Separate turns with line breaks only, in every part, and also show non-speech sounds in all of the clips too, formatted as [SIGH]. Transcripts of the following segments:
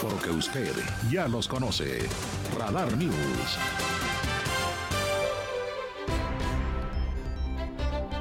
Porque usted ya los conoce. Radar News.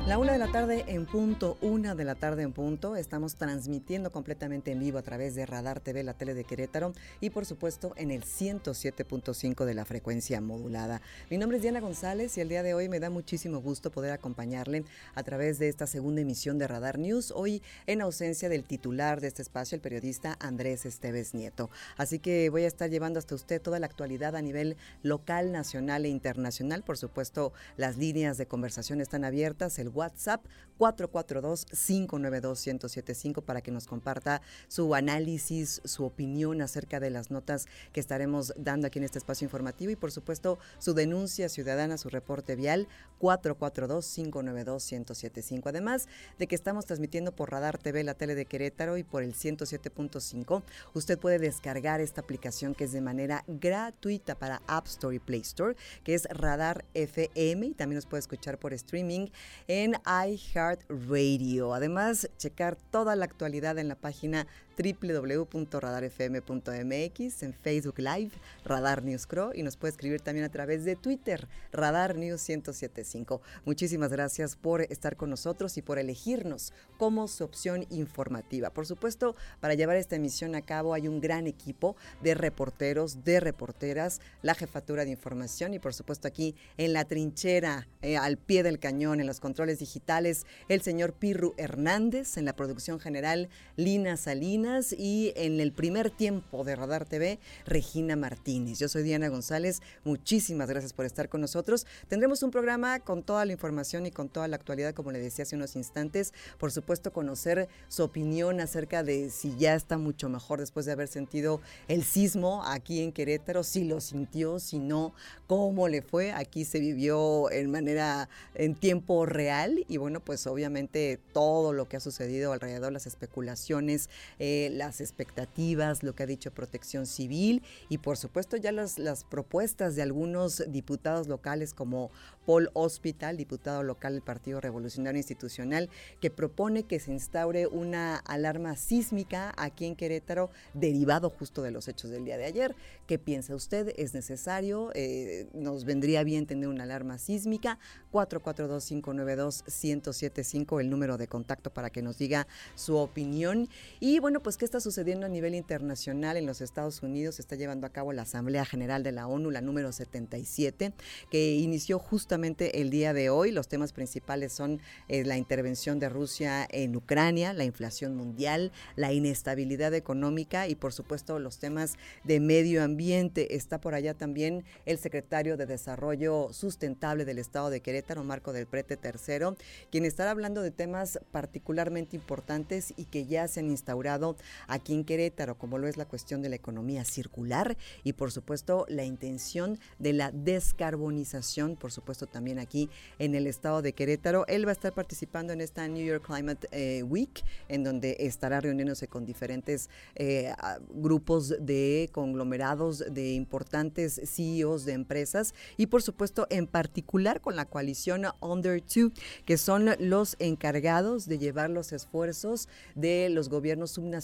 La una de la tarde en punto, una de la tarde en punto, estamos transmitiendo completamente en vivo a través de Radar TV, la tele de Querétaro y por supuesto en el 107.5 de la frecuencia modulada. Mi nombre es Diana González y el día de hoy me da muchísimo gusto poder acompañarle a través de esta segunda emisión de Radar News, hoy en ausencia del titular de este espacio, el periodista Andrés Esteves Nieto. Así que voy a estar llevando hasta usted toda la actualidad a nivel local, nacional e internacional. Por supuesto, las líneas de conversación están abiertas, WhatsApp 442-592-1075 para que nos comparta su análisis, su opinión acerca de las notas que estaremos dando aquí en este espacio informativo y por supuesto su denuncia ciudadana, su reporte vial 442-592-1075. Además de que estamos transmitiendo por Radar TV, la tele de Querétaro y por el 107.5, usted puede descargar esta aplicación que es de manera gratuita para App Store y Play Store, que es Radar FM y también nos puede escuchar por streaming en iHeartRadio. Además, checar toda la actualidad en la página www.radarfm.mx, en Facebook Live, Radar News Crow y nos puede escribir también a través de Twitter, Radar News 1075. Muchísimas gracias por estar con nosotros y por elegirnos como su opción informativa. Por supuesto, para llevar esta emisión a cabo hay un gran equipo de reporteros, de reporteras, la jefatura de información y por supuesto aquí en la trinchera, eh, al pie del cañón, en los controles digitales, el señor Pirru Hernández, en la producción general, Lina Salinas, y en el primer tiempo de Radar TV, Regina Martínez. Yo soy Diana González, muchísimas gracias por estar con nosotros. Tendremos un programa con toda la información y con toda la actualidad, como le decía hace unos instantes. Por supuesto, conocer su opinión acerca de si ya está mucho mejor después de haber sentido el sismo aquí en Querétaro, si lo sintió, si no, cómo le fue. Aquí se vivió en manera, en tiempo real y bueno, pues obviamente todo lo que ha sucedido alrededor, las especulaciones, eh, las expectativas, lo que ha dicho Protección Civil y por supuesto ya las, propuestas de algunos diputados locales como Paul Hospital, diputado local del Partido Revolucionario Institucional, que propone que se instaure una alarma sísmica aquí en Querétaro derivado justo de los hechos del día de ayer. ¿Qué piensa usted? ¿Es necesario? Eh, ¿Nos vendría bien tener una alarma sísmica? 442-592-1075, el número de contacto para que nos diga su opinión. Y bueno, pues qué está sucediendo a nivel internacional en los Estados Unidos. Se está llevando a cabo la Asamblea General de la ONU, la número 77, que inició justamente el día de hoy. Los temas principales son eh, la intervención de Rusia en Ucrania, la inflación mundial, la inestabilidad económica y por supuesto los temas de medio ambiente. Está por allá también el secretario de Desarrollo Sustentable del Estado de Querétaro, Marco del Prete III, quien estará hablando de temas particularmente importantes y que ya se han instaurado aquí en Querétaro, como lo es la cuestión de la economía circular y por supuesto la intención de la descarbonización, por supuesto también aquí en el estado de Querétaro. Él va a estar participando en esta New York Climate eh, Week, en donde estará reuniéndose con diferentes eh, grupos de conglomerados de importantes CEOs de empresas y por supuesto en particular con la coalición Under Two, que son los encargados de llevar los esfuerzos de los gobiernos subnacionales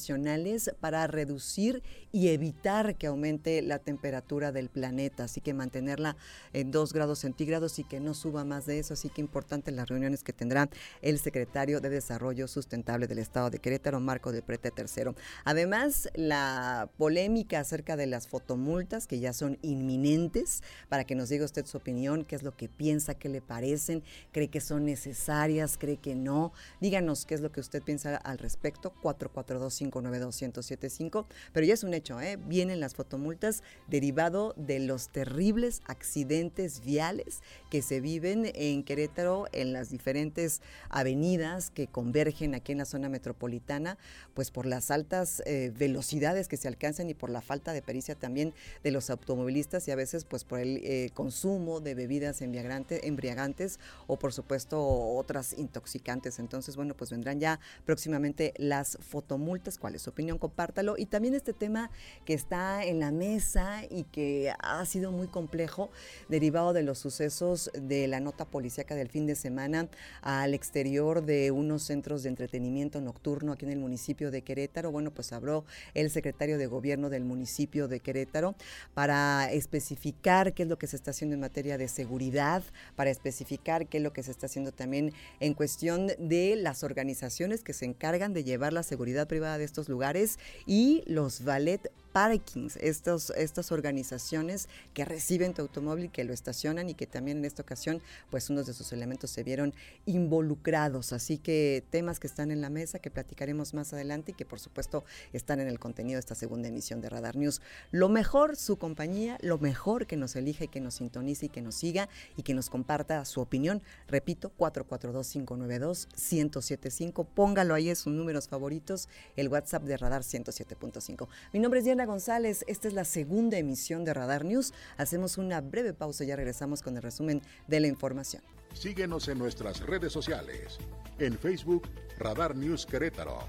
para reducir y evitar que aumente la temperatura del planeta, así que mantenerla en 2 grados centígrados y que no suba más de eso, así que importante las reuniones que tendrá el secretario de Desarrollo Sustentable del Estado de Querétaro, Marco del Prete III. Además, la polémica acerca de las fotomultas que ya son inminentes, para que nos diga usted su opinión, qué es lo que piensa, qué le parecen, cree que son necesarias, cree que no. Díganos qué es lo que usted piensa al respecto, 442 442-592-1075, pero ya es un hecho, ¿eh? vienen las fotomultas derivado de los terribles accidentes viales que se viven en Querétaro en las diferentes avenidas que convergen aquí en la zona metropolitana, pues por las altas eh, velocidades que se alcanzan y por la falta de pericia también de los automovilistas y a veces pues por el eh, consumo de bebidas embriagantes o por supuesto otras intoxicantes. Entonces, bueno, pues vendrán ya próximamente las fotomultas. ¿Cuál es su opinión? Compártalo. Y también este tema que está en la mesa y que ha sido muy complejo, derivado de los sucesos de la nota policíaca del fin de semana al exterior de unos centros de entretenimiento nocturno aquí en el municipio de Querétaro. Bueno, pues habló el secretario de gobierno del municipio de Querétaro para especificar qué es lo que se está haciendo en materia de seguridad, para especificar qué es lo que se está haciendo también en cuestión de las organizaciones que se encargan de llevar la seguridad privada de estos lugares y los ballet parkings, estos, estas organizaciones que reciben tu automóvil, que lo estacionan y que también en esta ocasión, pues unos de sus elementos se vieron involucrados. Así que temas que están en la mesa, que platicaremos más adelante y que por supuesto están en el contenido de esta segunda emisión de Radar News. Lo mejor, su compañía, lo mejor que nos elige, que nos sintonice y que nos siga y que nos comparta su opinión. Repito, 442-592-1075. Póngalo ahí en sus números favoritos, el WhatsApp de Radar 107.5. Mi nombre es Diana González, esta es la segunda emisión de Radar News. Hacemos una breve pausa y ya regresamos con el resumen de la información.
Síguenos en nuestras redes sociales. En Facebook, Radar News Querétaro.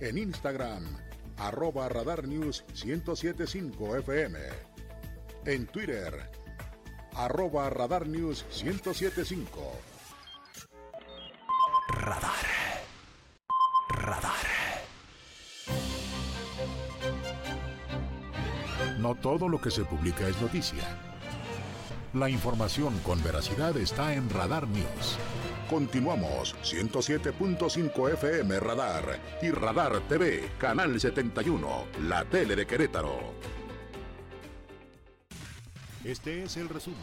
En Instagram, arroba Radar News 1075 FM. En Twitter, arroba Radar News 1075. Radar. Radar. No todo lo que se publica es noticia. La información con veracidad está en Radar News. Continuamos 107.5 FM Radar y Radar TV, Canal 71, la tele de Querétaro. Este es el resumen,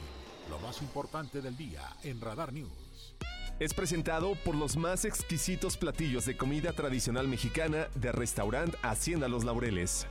lo más importante del día en Radar News.
Es presentado por los más exquisitos platillos de comida tradicional mexicana de restaurante Hacienda Los Laureles.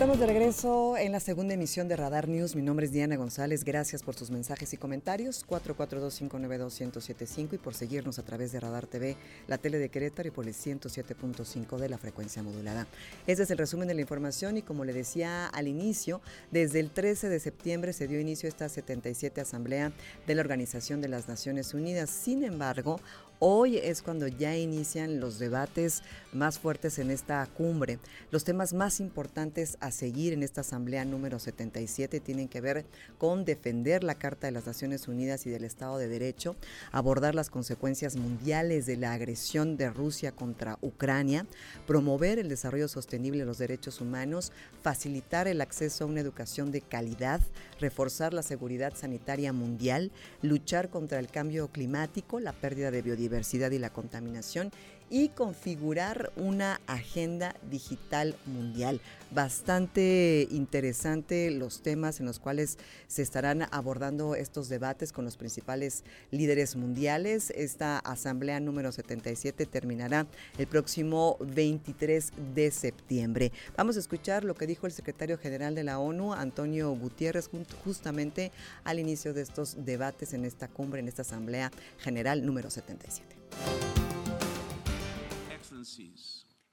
Estamos de regreso en la segunda emisión de Radar News. Mi nombre es Diana González. Gracias por sus mensajes y comentarios. 442-592-1075 y por seguirnos a través de Radar TV, la tele de Querétaro y por el 107.5 de la frecuencia modulada. Este es el resumen de la información y como le decía al inicio, desde el 13 de septiembre se dio inicio a esta 77 Asamblea de la Organización de las Naciones Unidas. Sin embargo, Hoy es cuando ya inician los debates más fuertes en esta cumbre. Los temas más importantes a seguir en esta asamblea número 77 tienen que ver con defender la Carta de las Naciones Unidas y del Estado de Derecho, abordar las consecuencias mundiales de la agresión de Rusia contra Ucrania, promover el desarrollo sostenible de los derechos humanos, facilitar el acceso a una educación de calidad, reforzar la seguridad sanitaria mundial, luchar contra el cambio climático, la pérdida de biodiversidad, diversidad y la contaminación y configurar una agenda digital mundial. Bastante interesante los temas en los cuales se estarán abordando estos debates con los principales líderes mundiales. Esta asamblea número 77 terminará el próximo 23 de septiembre. Vamos a escuchar lo que dijo el secretario general de la ONU, Antonio Gutiérrez, al al inicio de estos debates en esta cumbre, en esta asamblea general número 77.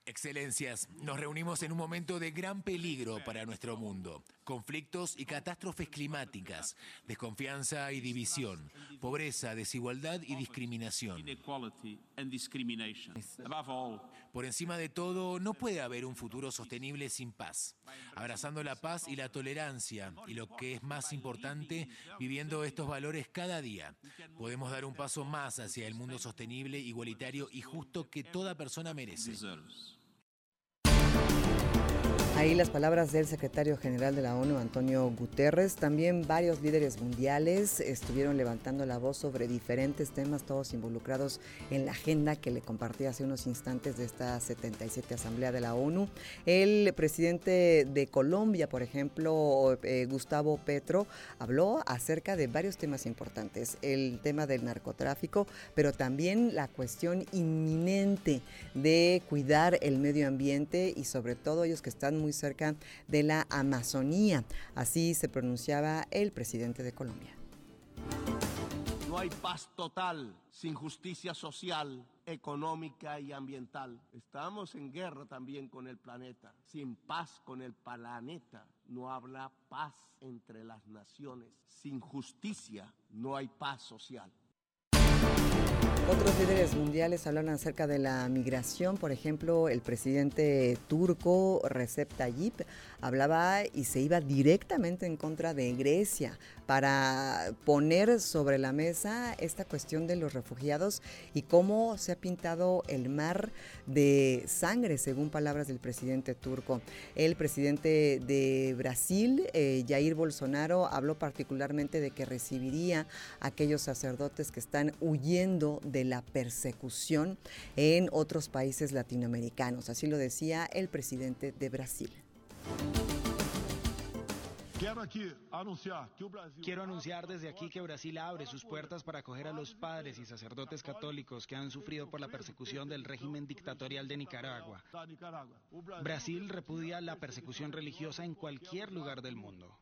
Excelencias, nos reunimos en un momento de gran peligro para nuestro mundo. Conflictos y catástrofes climáticas, desconfianza y división, pobreza, desigualdad y discriminación. Por encima de todo, no puede haber un futuro sostenible sin paz. Abrazando la paz y la tolerancia, y lo que es más importante, viviendo estos valores cada día, podemos dar un paso más hacia el mundo sostenible, igualitario y justo que toda persona merece.
Ahí las palabras del secretario general de la ONU, Antonio Guterres. También varios líderes mundiales estuvieron levantando la voz sobre diferentes temas, todos involucrados en la agenda que le compartí hace unos instantes de esta 77 Asamblea de la ONU. El presidente de Colombia, por ejemplo, eh, Gustavo Petro, habló acerca de varios temas importantes. El tema del narcotráfico, pero también la cuestión inminente de cuidar el medio ambiente y sobre todo ellos que están muy muy cerca de la Amazonía. Así se pronunciaba el presidente de Colombia.
No hay paz total sin justicia social, económica y ambiental. Estamos en guerra también con el planeta. Sin paz con el planeta no habrá paz entre las naciones. Sin justicia no hay paz social.
Otros líderes mundiales hablan acerca de la migración, por ejemplo, el presidente turco Recep Tayyip hablaba y se iba directamente en contra de Grecia para poner sobre la mesa esta cuestión de los refugiados y cómo se ha pintado el mar de sangre, según palabras del presidente turco. El presidente de Brasil, eh, Jair Bolsonaro, habló particularmente de que recibiría a aquellos sacerdotes que están huyendo de la persecución en otros países latinoamericanos. Así lo decía el presidente de Brasil.
Quiero anunciar desde aquí que Brasil abre sus puertas para acoger a los padres y sacerdotes católicos que han sufrido por la persecución del régimen dictatorial de Nicaragua. Brasil repudia la persecución religiosa en cualquier lugar del mundo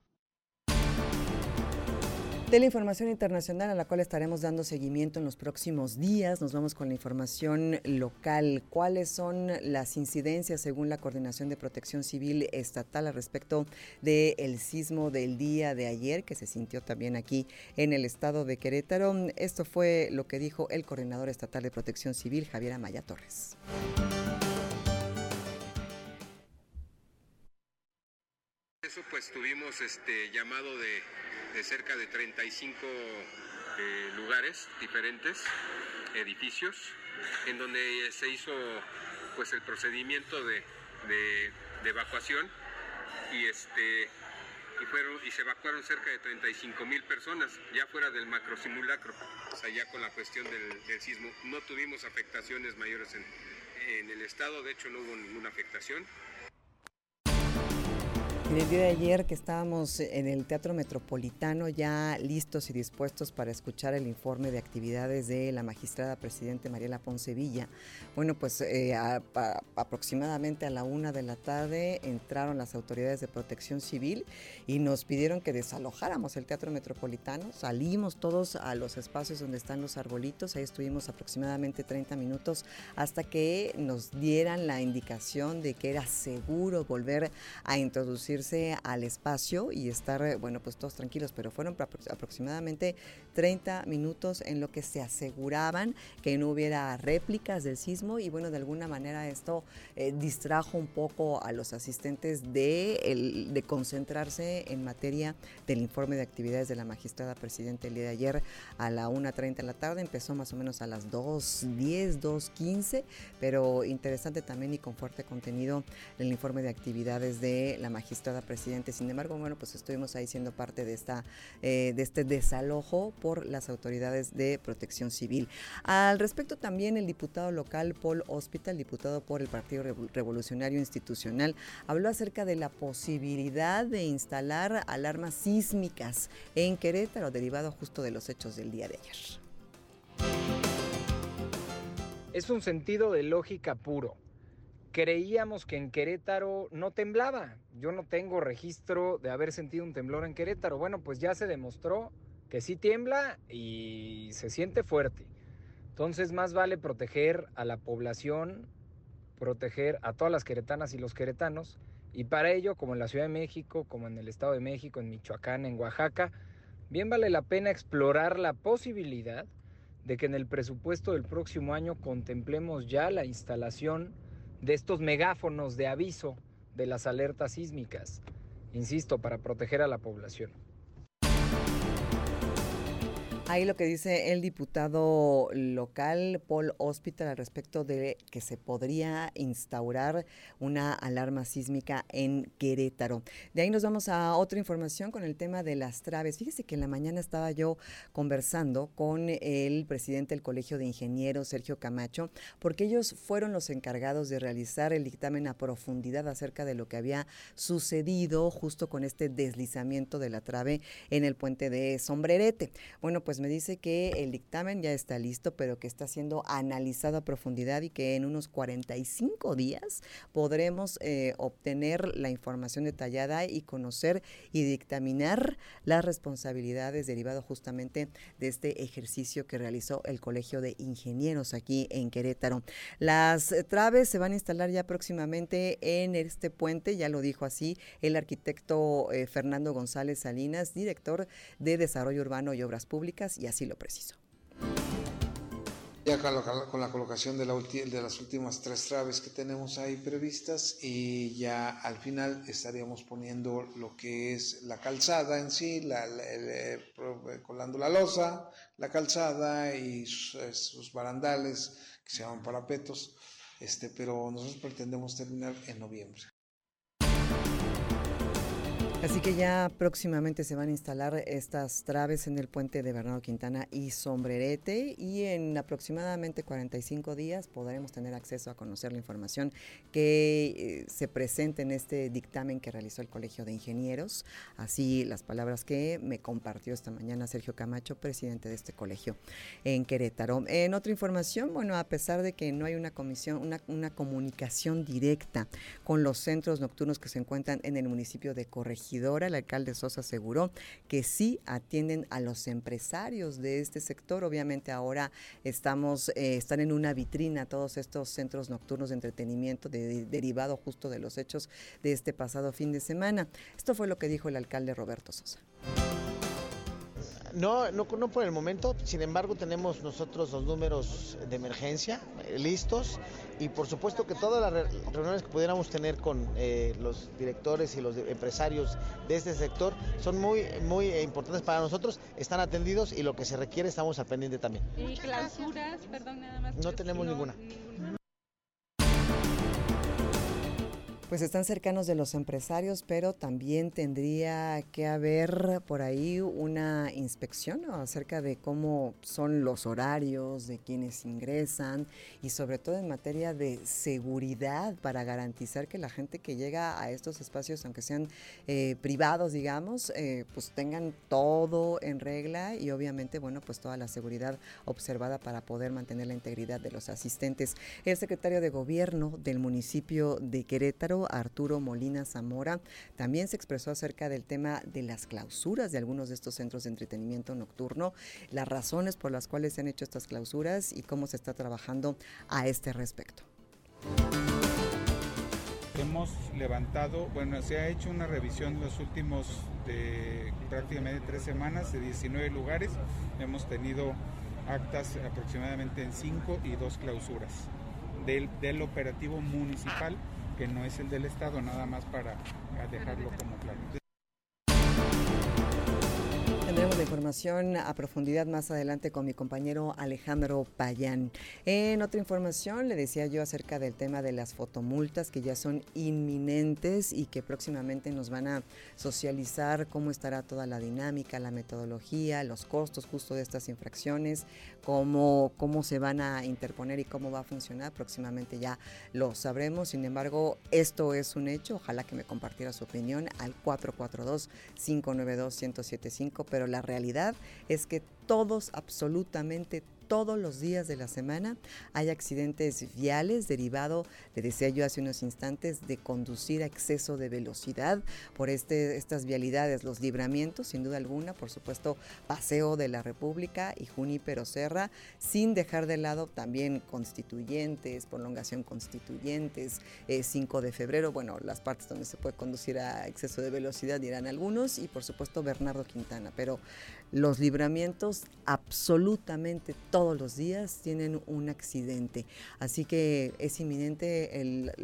de la información internacional a la cual estaremos dando seguimiento en los próximos días. Nos vamos con la información local. ¿Cuáles son las incidencias según la Coordinación de Protección Civil Estatal al respecto del sismo del día de ayer que se sintió también aquí en el estado de Querétaro? Esto fue lo que dijo el coordinador estatal de Protección Civil, Javier Amaya Torres.
Pues tuvimos este llamado de de cerca de 35 eh, lugares diferentes, edificios, en donde se hizo pues el procedimiento de, evacuación y este y fueron y se evacuaron cerca de 35 mil personas ya fuera del macro simulacro, o sea ya con la cuestión del, sismo. No tuvimos afectaciones mayores en, en el estado, de hecho no hubo ninguna afectación.
En el día de ayer que estábamos en el Teatro Metropolitano ya listos y dispuestos para escuchar el informe de actividades de la magistrada presidente Mariela Poncevilla, bueno, pues eh, aproximadamente a la una de la tarde entraron las autoridades de protección civil y nos pidieron que desalojáramos el Teatro Metropolitano. Salimos todos a los espacios donde están los arbolitos, ahí estuvimos aproximadamente 30 minutos hasta que nos dieran la indicación de que era seguro volver a al espacio y estar, eh, bueno, pues todos tranquilos, pero fueron aproximadamente 30 minutos en lo que se aseguraban que no hubiera réplicas del sismo y bueno, de alguna manera esto eh, distrajo un poco a los asistentes de, de concentrarse en materia del informe de actividades de la magistrada presidente el día de ayer a la 1.30 de la tarde, empezó más o menos a las 2.10, 2.15, pero interesante también y con fuerte contenido el informe de actividades de la magistrada presidente. Sin embargo, bueno, pues estuvimos ahí siendo parte de, esta, eh, de este desalojo por las autoridades de protección civil. Al respecto también el diputado local Paul Hospital, diputado por el Partido Revolucionario Institucional, habló acerca de la posibilidad de instalar alarmas sísmicas en Querétaro, derivado justo de los hechos del día de ayer.
Es un sentido de lógica puro creíamos que en Querétaro no temblaba. Yo no tengo registro de haber sentido un temblor en Querétaro. Bueno, pues ya se demostró que sí tiembla y se siente fuerte. Entonces más vale proteger a la población, proteger a todas las queretanas y los queretanos. Y para ello, como en la Ciudad de México, como en el Estado de México, en Michoacán, en Oaxaca, bien vale la pena explorar la posibilidad de que en el presupuesto del próximo año contemplemos ya la instalación de estos megáfonos de aviso de las alertas sísmicas, insisto, para proteger a la población.
Ahí lo que dice el diputado local Paul Hospital al respecto de que se podría instaurar una alarma sísmica en Querétaro. De ahí nos vamos a otra información con el tema de las traves. Fíjese que en la mañana estaba yo conversando con el presidente del Colegio de Ingenieros, Sergio Camacho, porque ellos fueron los encargados de realizar el dictamen a profundidad acerca de lo que había sucedido justo con este deslizamiento de la trave en el puente de Sombrerete. Bueno, pues pues me dice que el dictamen ya está listo, pero que está siendo analizado a profundidad y que en unos 45 días podremos eh, obtener la información detallada y conocer y dictaminar las responsabilidades derivadas justamente de este ejercicio que realizó el Colegio de Ingenieros aquí en Querétaro. Las traves se van a instalar ya próximamente en este puente, ya lo dijo así el arquitecto eh, Fernando González Salinas, director de Desarrollo Urbano y Obras Públicas y así lo preciso.
Ya con la, colocación de, de, las últimas tres traves que tenemos ahí previstas y ya al final estaríamos poniendo lo que es la calzada en sí, la, eh, colando la losa, la calzada y sus, barandales que se llaman parapetos, este, pero nosotros pretendemos terminar en noviembre.
Así que ya próximamente se van a instalar estas traves en el puente de Bernardo Quintana y Sombrerete y en aproximadamente 45 días podremos tener acceso a conocer la información que eh, se presenta en este dictamen que realizó el Colegio de Ingenieros. Así las palabras que me compartió esta mañana Sergio Camacho, presidente de este colegio en Querétaro. En otra información, bueno, a pesar de que no hay una comisión, una, una comunicación directa con los centros nocturnos que se encuentran en el municipio de Corregidor, el alcalde Sosa aseguró que sí atienden a los empresarios de este sector. Obviamente ahora estamos, eh, están en una vitrina todos estos centros nocturnos de entretenimiento derivado justo de los hechos de este pasado fin de semana. Esto fue lo que dijo el alcalde Roberto Sosa.
No, no, no por el momento, sin embargo tenemos nosotros los números de emergencia eh, listos y por supuesto que todas las reuniones que pudiéramos tener con eh, los directores y los empresarios de este sector son muy, muy importantes para nosotros, están atendidos y lo que se requiere estamos a pendiente también.
¿Y clausuras? Perdón, nada más.
No tenemos ninguna.
Pues están cercanos de los empresarios, pero también tendría que haber por ahí una inspección acerca de cómo son los horarios de quienes ingresan y sobre todo en materia de seguridad para garantizar que la gente que llega a estos espacios, aunque sean eh, privados, digamos, eh, pues tengan todo en regla y obviamente, bueno, pues toda la seguridad observada para poder mantener la integridad de los asistentes. El secretario de Gobierno del municipio de Querétaro, Arturo Molina Zamora, también se expresó acerca del tema de las clausuras de algunos de estos centros de entretenimiento nocturno, las razones por las cuales se han hecho estas clausuras y cómo se está trabajando a este respecto.
Hemos levantado, bueno, se ha hecho una revisión en los últimos prácticamente tres semanas de 19 lugares. Hemos tenido actas aproximadamente en cinco y dos clausuras del operativo municipal que no es el del Estado, nada más para dejarlo como claro.
Tendremos la información a profundidad más adelante con mi compañero Alejandro Payán. En otra información le decía yo acerca del tema de las fotomultas que ya son inminentes y que próximamente nos van a socializar cómo estará toda la dinámica, la metodología, los costos justo de estas infracciones, cómo, cómo se van a interponer y cómo va a funcionar. Próximamente ya lo sabremos. Sin embargo, esto es un hecho. Ojalá que me compartiera su opinión al 442-592-1075, pero la realidad es que todos, absolutamente todos los días de la semana. Hay accidentes viales derivado, le decía yo hace unos instantes, de conducir a exceso de velocidad por este, estas vialidades, los libramientos, sin duda alguna, por supuesto, Paseo de la República y Junípero Serra, sin dejar de lado también constituyentes, prolongación constituyentes, 5 eh, de febrero, bueno, las partes donde se puede conducir a exceso de velocidad dirán algunos, y por supuesto Bernardo Quintana, pero los libramientos absolutamente todos todos los días tienen un accidente. Así que es inminente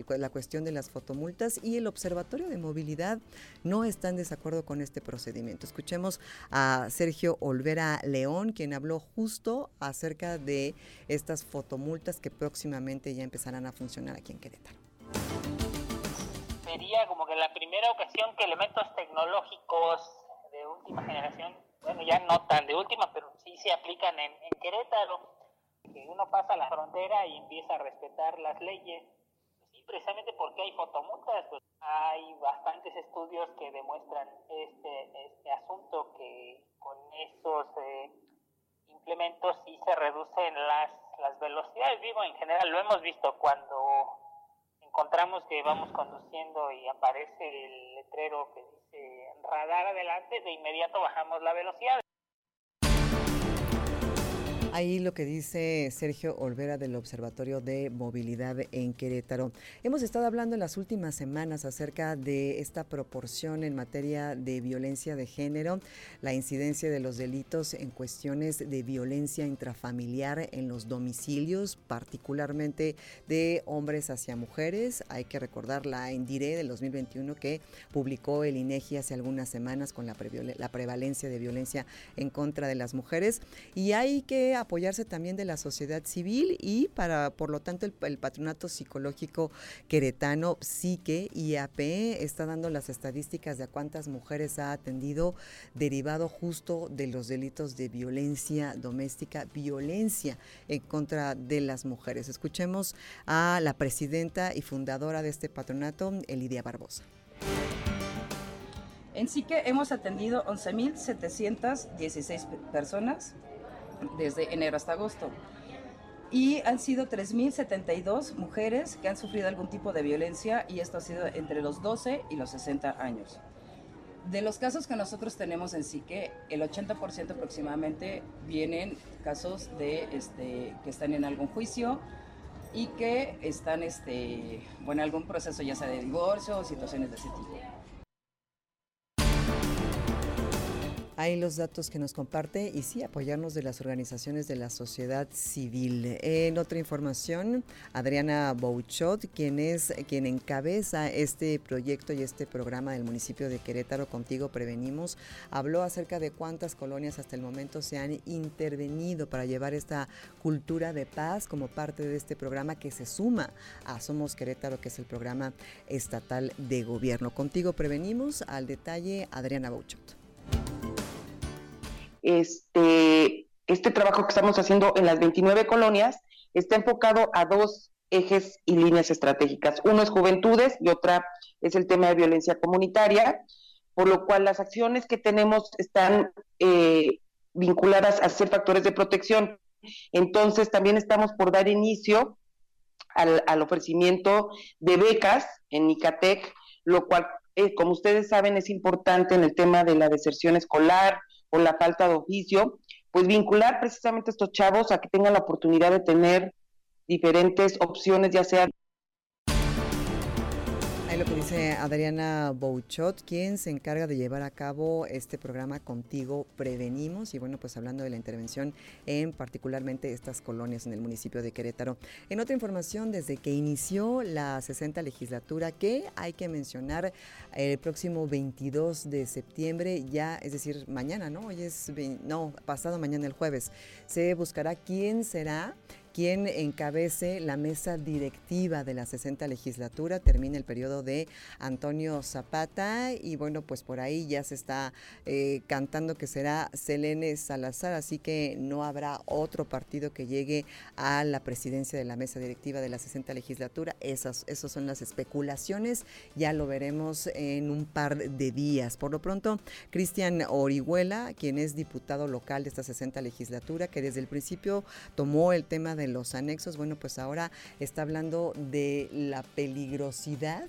la cuestión de las fotomultas y el Observatorio de Movilidad no está en desacuerdo con este procedimiento. Escuchemos a Sergio Olvera León, quien habló justo acerca de estas fotomultas que próximamente ya empezarán a funcionar aquí en Querétaro.
Sería como que la primera ocasión que elementos tecnológicos de última generación bueno, ya no tan de última, pero sí se aplican en, Querétaro, que uno pasa la frontera y empieza a respetar las leyes. Sí, precisamente porque hay fotomultas, pues hay bastantes estudios que demuestran este, este asunto, que con esos eh, implementos sí se reducen las, las velocidades. Digo, en general lo hemos visto cuando encontramos que vamos conduciendo y aparece el letrero que dice radar adelante, de inmediato bajamos la velocidad.
Ahí lo que dice Sergio Olvera del Observatorio de Movilidad en Querétaro. Hemos estado hablando en las últimas semanas acerca de esta proporción en materia de violencia de género, la incidencia de los delitos en cuestiones de violencia intrafamiliar en los domicilios, particularmente de hombres hacia mujeres. Hay que recordar la Endire del 2021 que publicó el INEGI hace algunas semanas con la, la prevalencia de violencia en contra de las mujeres. Y hay que apoyarse también de la sociedad civil y para, por lo tanto, el, Patronato Psicológico Queretano, Psique, IAP, está dando las estadísticas de a cuántas mujeres ha atendido derivado justo de los delitos de violencia doméstica, violencia en contra de las mujeres. Escuchemos a la presidenta y fundadora de este patronato, Elidia Barbosa.
En Psique hemos atendido 11.716 personas desde enero hasta agosto. Y han sido 3.072 mujeres que han sufrido algún tipo de violencia y esto ha sido entre los 12 y los 60 años. De los casos que nosotros tenemos en Psique, el 80% aproximadamente vienen casos de este, que están en algún juicio y que están este, bueno, en algún proceso ya sea de divorcio o situaciones de ese tipo.
Hay los datos que nos comparte y sí, apoyarnos de las organizaciones de la sociedad civil. En otra información, Adriana Bouchot, quien es quien encabeza este proyecto y este programa del municipio de Querétaro, Contigo Prevenimos, habló acerca de cuántas colonias hasta el momento se han intervenido para llevar esta cultura de paz como parte de este programa que se suma a Somos Querétaro, que es el programa estatal de gobierno. Contigo Prevenimos, al detalle, Adriana Bouchot
este, este trabajo que estamos haciendo en las 29 colonias está enfocado a dos ejes y líneas estratégicas. Uno es juventudes y otra es el tema de violencia comunitaria, por lo cual las acciones que tenemos están eh, vinculadas a ser factores de protección. Entonces, también estamos por dar inicio al, al ofrecimiento de becas en Nicatec, lo cual, eh, como ustedes saben, es importante en el tema de la deserción escolar, o la falta de oficio, pues vincular precisamente a estos chavos a que tengan la oportunidad de tener diferentes opciones, ya sea
Adriana Bouchot, quien se encarga de llevar a cabo este programa Contigo Prevenimos y bueno, pues hablando de la intervención en particularmente estas colonias en el municipio de Querétaro. En otra información, desde que inició la 60 legislatura, que hay que mencionar el próximo 22 de septiembre, ya, es decir, mañana, ¿no? Hoy es, no, pasado mañana el jueves, se buscará quién será quien encabece la mesa directiva de la 60 legislatura. Termina el periodo de Antonio Zapata y bueno, pues por ahí ya se está eh, cantando que será Selene Salazar, así que no habrá otro partido que llegue a la presidencia de la mesa directiva de la 60 legislatura. Esas, esas son las especulaciones, ya lo veremos en un par de días. Por lo pronto, Cristian Orihuela, quien es diputado local de esta 60 legislatura, que desde el principio tomó el tema de de los anexos, bueno, pues ahora está hablando de la peligrosidad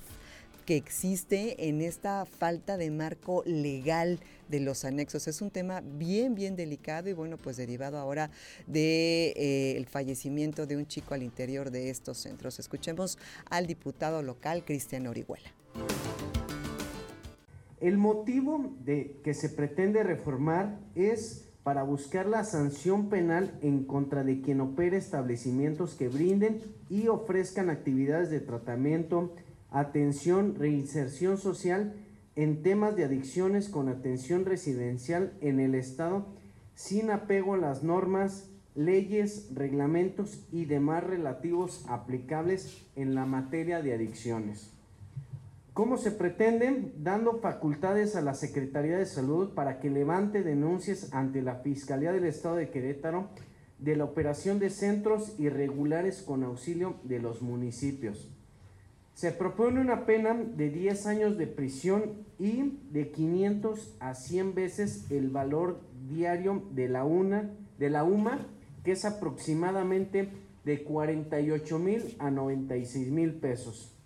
que existe en esta falta de marco legal de los anexos. Es un tema bien, bien delicado y bueno, pues derivado ahora del de, eh, fallecimiento de un chico al interior de estos centros. Escuchemos al diputado local, Cristian Orihuela.
El motivo de que se pretende reformar es
para buscar la sanción penal en contra de quien opere establecimientos que brinden y ofrezcan actividades de tratamiento, atención, reinserción social en temas de adicciones con atención residencial en el Estado sin apego a las normas, leyes, reglamentos y demás relativos aplicables en la materia de adicciones. ¿Cómo se pretende? Dando facultades a la Secretaría de Salud para que levante denuncias ante la Fiscalía del Estado de Querétaro de la operación de centros irregulares con auxilio de los municipios. Se propone una pena de 10 años de prisión y de 500 a 100 veces el valor diario de la, una, de la UMA, que es aproximadamente de 48 mil a 96 mil pesos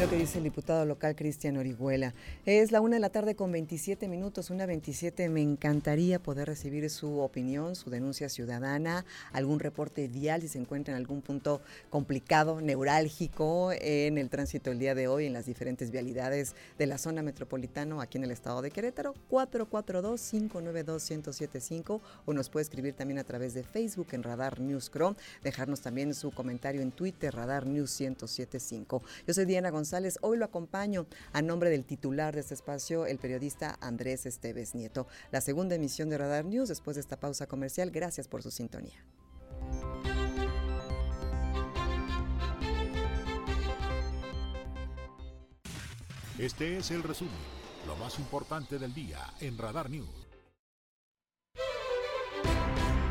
lo que dice el diputado local Cristian Orihuela. Es la una de la tarde con 27 minutos, una 27. Me encantaría poder recibir su opinión, su denuncia ciudadana, algún reporte vial si se encuentra en algún punto complicado, neurálgico en el tránsito el día de hoy en las diferentes vialidades de la zona metropolitana aquí en el estado de Querétaro. 442-592-1075 o nos puede escribir también a través de Facebook en Radar News Chrome, dejarnos también su comentario en Twitter, Radar News 1075. Yo soy Diana González Hoy lo acompaño a nombre del titular de este espacio, el periodista Andrés Esteves Nieto. La segunda emisión de Radar News después de esta pausa comercial. Gracias por su sintonía.
Este es el resumen, lo más importante del día en Radar News.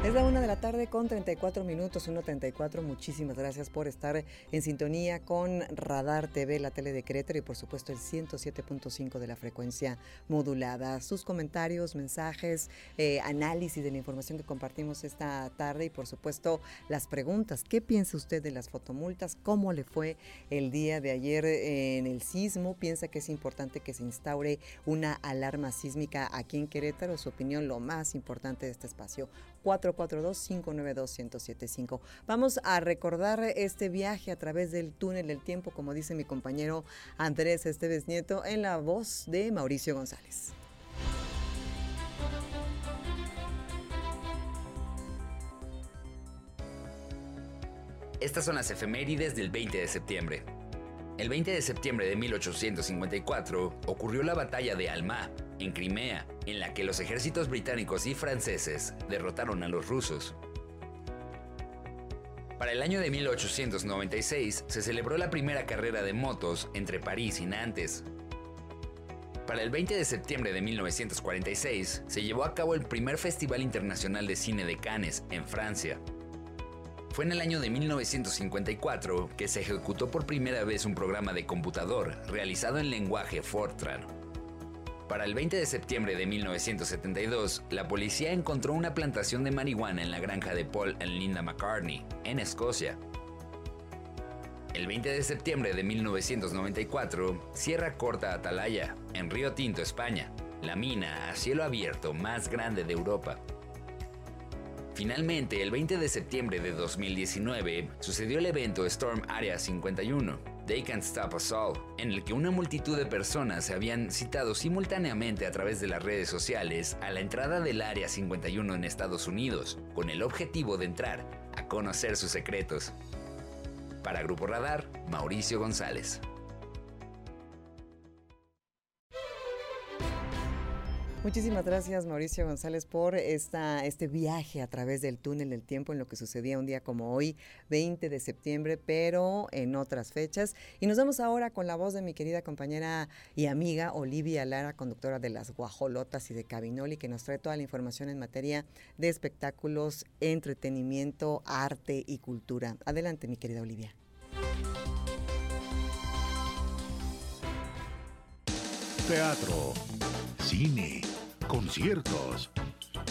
Es la una de la tarde con 34 minutos, 1.34. Muchísimas gracias por estar en sintonía con Radar TV, la tele de Querétaro y por supuesto el 107.5 de la frecuencia modulada. Sus comentarios, mensajes, eh, análisis de la información que compartimos esta tarde y por supuesto las preguntas. ¿Qué piensa usted de las fotomultas? ¿Cómo le fue el día de ayer en el sismo? ¿Piensa que es importante que se instaure una alarma sísmica aquí en Querétaro? Su opinión, lo más importante de este espacio. 442-592-1075. Vamos a recordar este viaje a través del túnel del tiempo, como dice mi compañero Andrés Esteves Nieto, en la voz de Mauricio González.
Estas son las efemérides del 20 de septiembre. El 20 de septiembre de 1854 ocurrió la batalla de Alma, en Crimea, en la que los ejércitos británicos y franceses derrotaron a los rusos. Para el año de 1896 se celebró la primera carrera de motos entre París y Nantes. Para el 20 de septiembre de 1946 se llevó a cabo el primer Festival Internacional de Cine de Cannes en Francia. Fue en el año de 1954 que se ejecutó por primera vez un programa de computador realizado en lenguaje Fortran. Para el 20 de septiembre de 1972, la policía encontró una plantación de marihuana en la granja de Paul and Linda McCartney, en Escocia. El 20 de septiembre de 1994, Sierra Corta Atalaya, en Río Tinto, España, la mina a cielo abierto más grande de Europa. Finalmente, el 20 de septiembre de 2019, sucedió el evento Storm Area 51, They Can't Stop Us All, en el que una multitud de personas se habían citado simultáneamente a través de las redes sociales a la entrada del Área 51 en Estados Unidos, con el objetivo de entrar a conocer sus secretos. Para Grupo Radar, Mauricio González.
Muchísimas gracias Mauricio González por esta, este viaje a través del túnel del tiempo en lo que sucedía un día como hoy, 20 de septiembre, pero en otras fechas. Y nos vamos ahora con la voz de mi querida compañera y amiga Olivia Lara, conductora de Las Guajolotas y de Cabinoli, que nos trae toda la información en materia de espectáculos, entretenimiento, arte y cultura. Adelante mi querida Olivia.
Teatro, cine conciertos.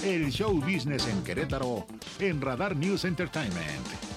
El show business en Querétaro en Radar News Entertainment.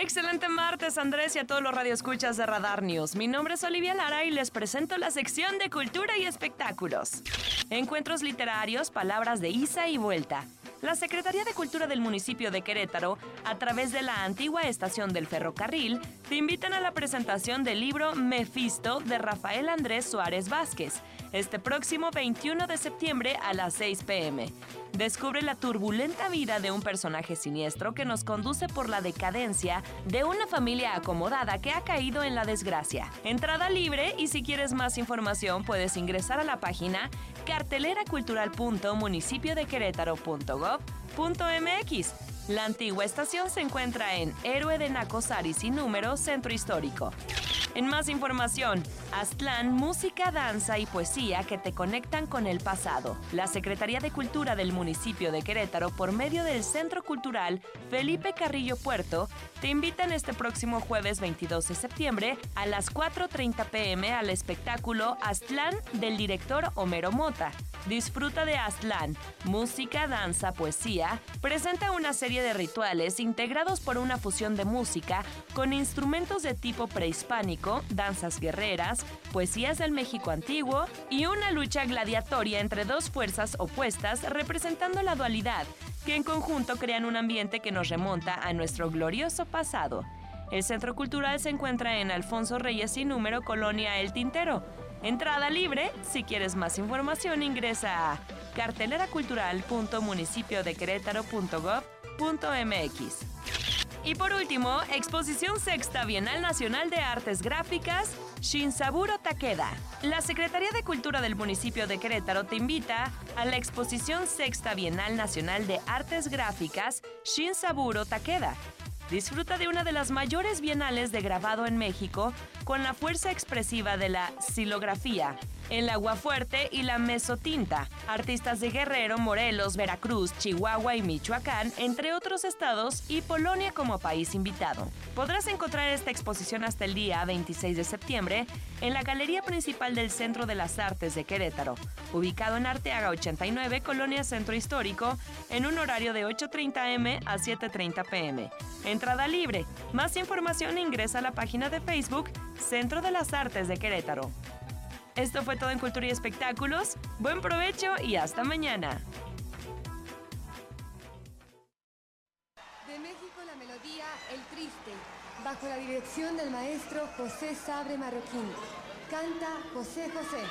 Excelente martes, Andrés, y a todos los radioescuchas de Radar News. Mi nombre es Olivia Lara y les presento la sección de cultura y espectáculos. Encuentros literarios, palabras de Isa y vuelta. la Secretaría de Cultura del municipio de Querétaro, a través de la antigua estación del ferrocarril, te invitan a la presentación del libro Mefisto de Rafael Andrés Suárez Vázquez, este próximo 21 de septiembre a las 6 pm. Descubre la turbulenta vida de un personaje siniestro que nos conduce por la decadencia de una familia acomodada que ha caído en la desgracia. Entrada libre y si quieres más información puedes ingresar a la página carteleracultural.municipiodequerétaro.gov.mx. La antigua estación se encuentra en Héroe de Nacosari sin número, Centro Histórico. En más información, Aztlán, música, danza y poesía que te conectan con el pasado. La Secretaría de Cultura del municipio de Querétaro, por medio del Centro Cultural Felipe Carrillo Puerto, te invitan este próximo jueves 22 de septiembre a las 4.30 pm al espectáculo Aztlán del director Homero Mota. Disfruta de Aztlán, música, danza, poesía. Presenta una serie de rituales integrados por una fusión de música con instrumentos de tipo prehispánico, danzas guerreras, poesías del México antiguo y una lucha gladiatoria entre dos fuerzas opuestas representando la dualidad, que en conjunto crean un ambiente que nos remonta a nuestro glorioso pasado. El Centro Cultural se encuentra en Alfonso Reyes y número Colonia El Tintero. Entrada libre. Si quieres más información, ingresa a. Y por último, Exposición Sexta Bienal Nacional de Artes Gráficas, Shinsaburo Takeda. La Secretaría de Cultura del municipio de Querétaro te invita a la Exposición Sexta Bienal Nacional de Artes Gráficas, Shinsaburo Takeda. Disfruta de una de las mayores bienales de grabado en México con la fuerza expresiva de la silografía, el aguafuerte y la mesotinta. Artistas de Guerrero, Morelos, Veracruz, Chihuahua y Michoacán, entre otros estados, y Polonia como país invitado. Podrás encontrar esta exposición hasta el día 26 de septiembre en la Galería Principal del Centro de las Artes de Querétaro, ubicado en Arteaga 89, Colonia Centro Histórico, en un horario de 8.30 m a 7.30 pm. Entrada libre. Más información ingresa a la página de Facebook Centro de las Artes de Querétaro. Esto fue todo en Cultura y Espectáculos. Buen provecho y hasta mañana.
De México la melodía El Triste, bajo la dirección del maestro José Sabre Marroquín. Canta José José.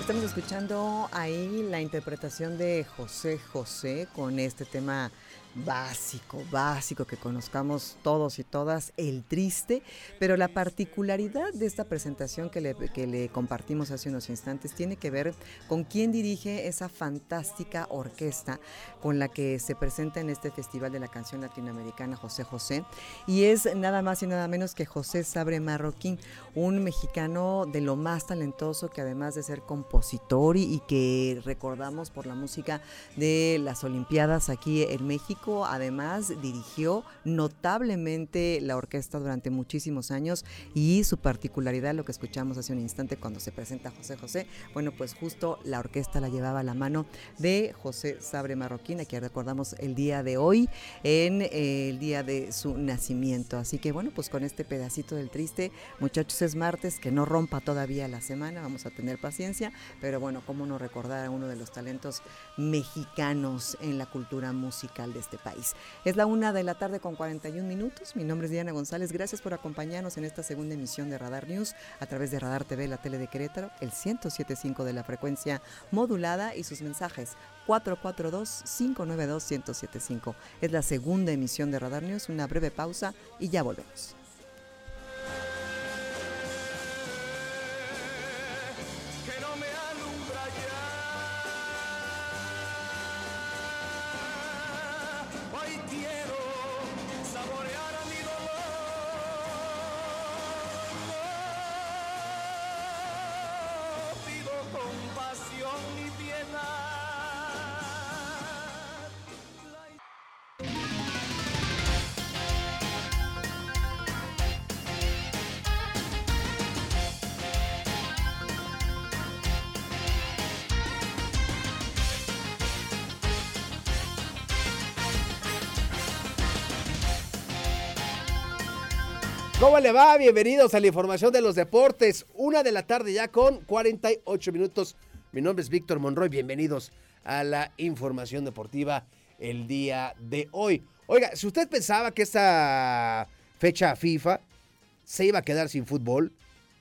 Estamos escuchando ahí la interpretación de José José con este tema básico, básico que conozcamos todos y todas, el triste, pero la particularidad de esta presentación que le, que le compartimos hace unos instantes tiene que ver con quién dirige esa fantástica orquesta con la que se presenta en este Festival de la Canción Latinoamericana José José, y es nada más y nada menos que José Sabre Marroquín, un mexicano de lo más talentoso que además de ser compositor y, y que recordamos por la música de las Olimpiadas aquí en México, además dirigió notablemente la orquesta durante muchísimos años y su particularidad, lo que escuchamos hace un instante cuando se presenta José José, bueno, pues justo la orquesta la llevaba a la mano de José Sabre Marroquín, a quien recordamos el día de hoy, en eh, el día de su nacimiento. Así que bueno, pues con este pedacito del triste, muchachos, es martes, que no rompa todavía la semana, vamos a tener paciencia, pero bueno, cómo no recordar a uno de los talentos mexicanos en la cultura musical de este país. Es la una de la tarde con 41 minutos. Mi nombre es Diana González. Gracias por acompañarnos en esta segunda emisión de Radar News a través de Radar TV, la tele de Querétaro, el 107.5 de la frecuencia modulada y sus mensajes 442-592-1075. Es la segunda emisión de Radar News. Una breve pausa y ya volvemos.
Le va? Bienvenidos a la información de los deportes. Una de la tarde ya con 48 minutos. Mi nombre es Víctor Monroy. Bienvenidos a la información deportiva el día de hoy. Oiga, si usted pensaba que esta fecha FIFA se iba a quedar sin fútbol,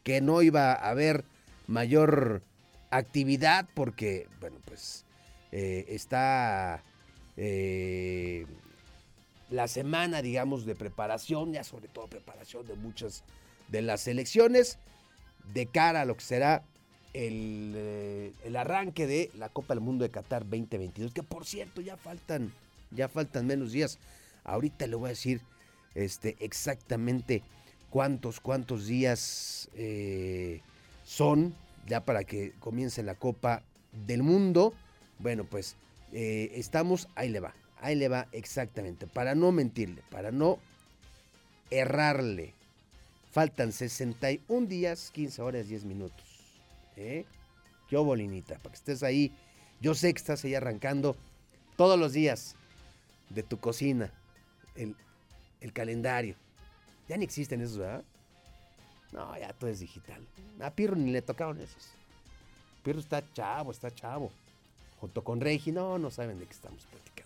que no iba a haber mayor actividad porque, bueno, pues eh, está eh, la semana, digamos, de preparación, ya sobre todo preparación de muchas de las elecciones, de cara a lo que será el, eh, el, arranque de la Copa del Mundo de Qatar 2022, que por cierto ya faltan, ya faltan menos días. Ahorita le voy a decir este, exactamente cuántos, cuántos días eh, son ya para que comience la Copa del Mundo. Bueno, pues eh, estamos, ahí le va, Ahí le va exactamente, para no mentirle, para no errarle. Faltan 61 días, 15 horas, 10 minutos. ¿Eh? Qué bolinita, para que estés ahí. Yo sé que estás ahí arrancando todos los días de tu cocina, el, el calendario. Ya ni existen esos, ¿verdad? No, ya todo es digital. A Pirro ni le tocaron esos. Pirro está chavo, está chavo. Junto con Regi, no, no saben de qué estamos platicando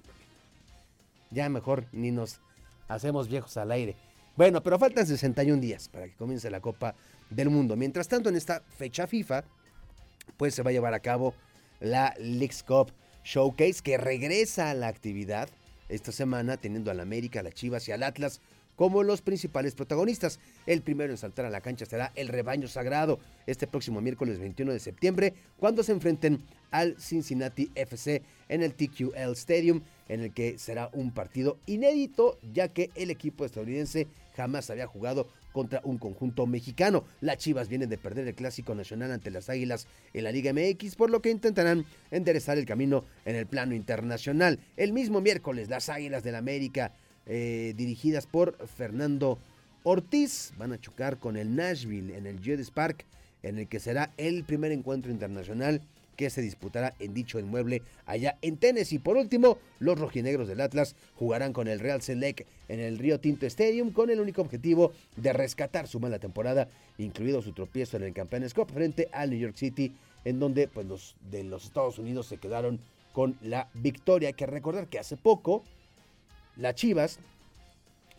ya mejor ni nos hacemos viejos al aire. Bueno, pero faltan 61 días para que comience la Copa del Mundo. Mientras tanto, en esta fecha FIFA, pues se va a llevar a cabo la Leagues Cup Showcase, que regresa a la actividad esta semana, teniendo al América, a la Chivas y al Atlas como los principales protagonistas. El primero en saltar a la cancha será el rebaño sagrado este próximo miércoles 21 de septiembre, cuando se enfrenten al Cincinnati FC en el TQL Stadium en el que será un partido inédito, ya que el equipo estadounidense jamás había jugado contra un conjunto mexicano. Las Chivas vienen de perder el clásico nacional ante las Águilas en la Liga MX, por lo que intentarán enderezar el camino en el plano internacional. El mismo miércoles, las Águilas del la América, eh, dirigidas por Fernando Ortiz, van a chocar con el Nashville en el Jeddah Park, en el que será el primer encuentro internacional que se disputará en dicho inmueble allá en Tennessee. Por último, los rojinegros del Atlas jugarán con el Real Select en el Río Tinto Stadium con el único objetivo de rescatar su mala temporada, incluido su tropiezo en el Campeones Cup frente al New York City, en donde pues, los de los Estados Unidos se quedaron con la victoria. Hay que recordar que hace poco las Chivas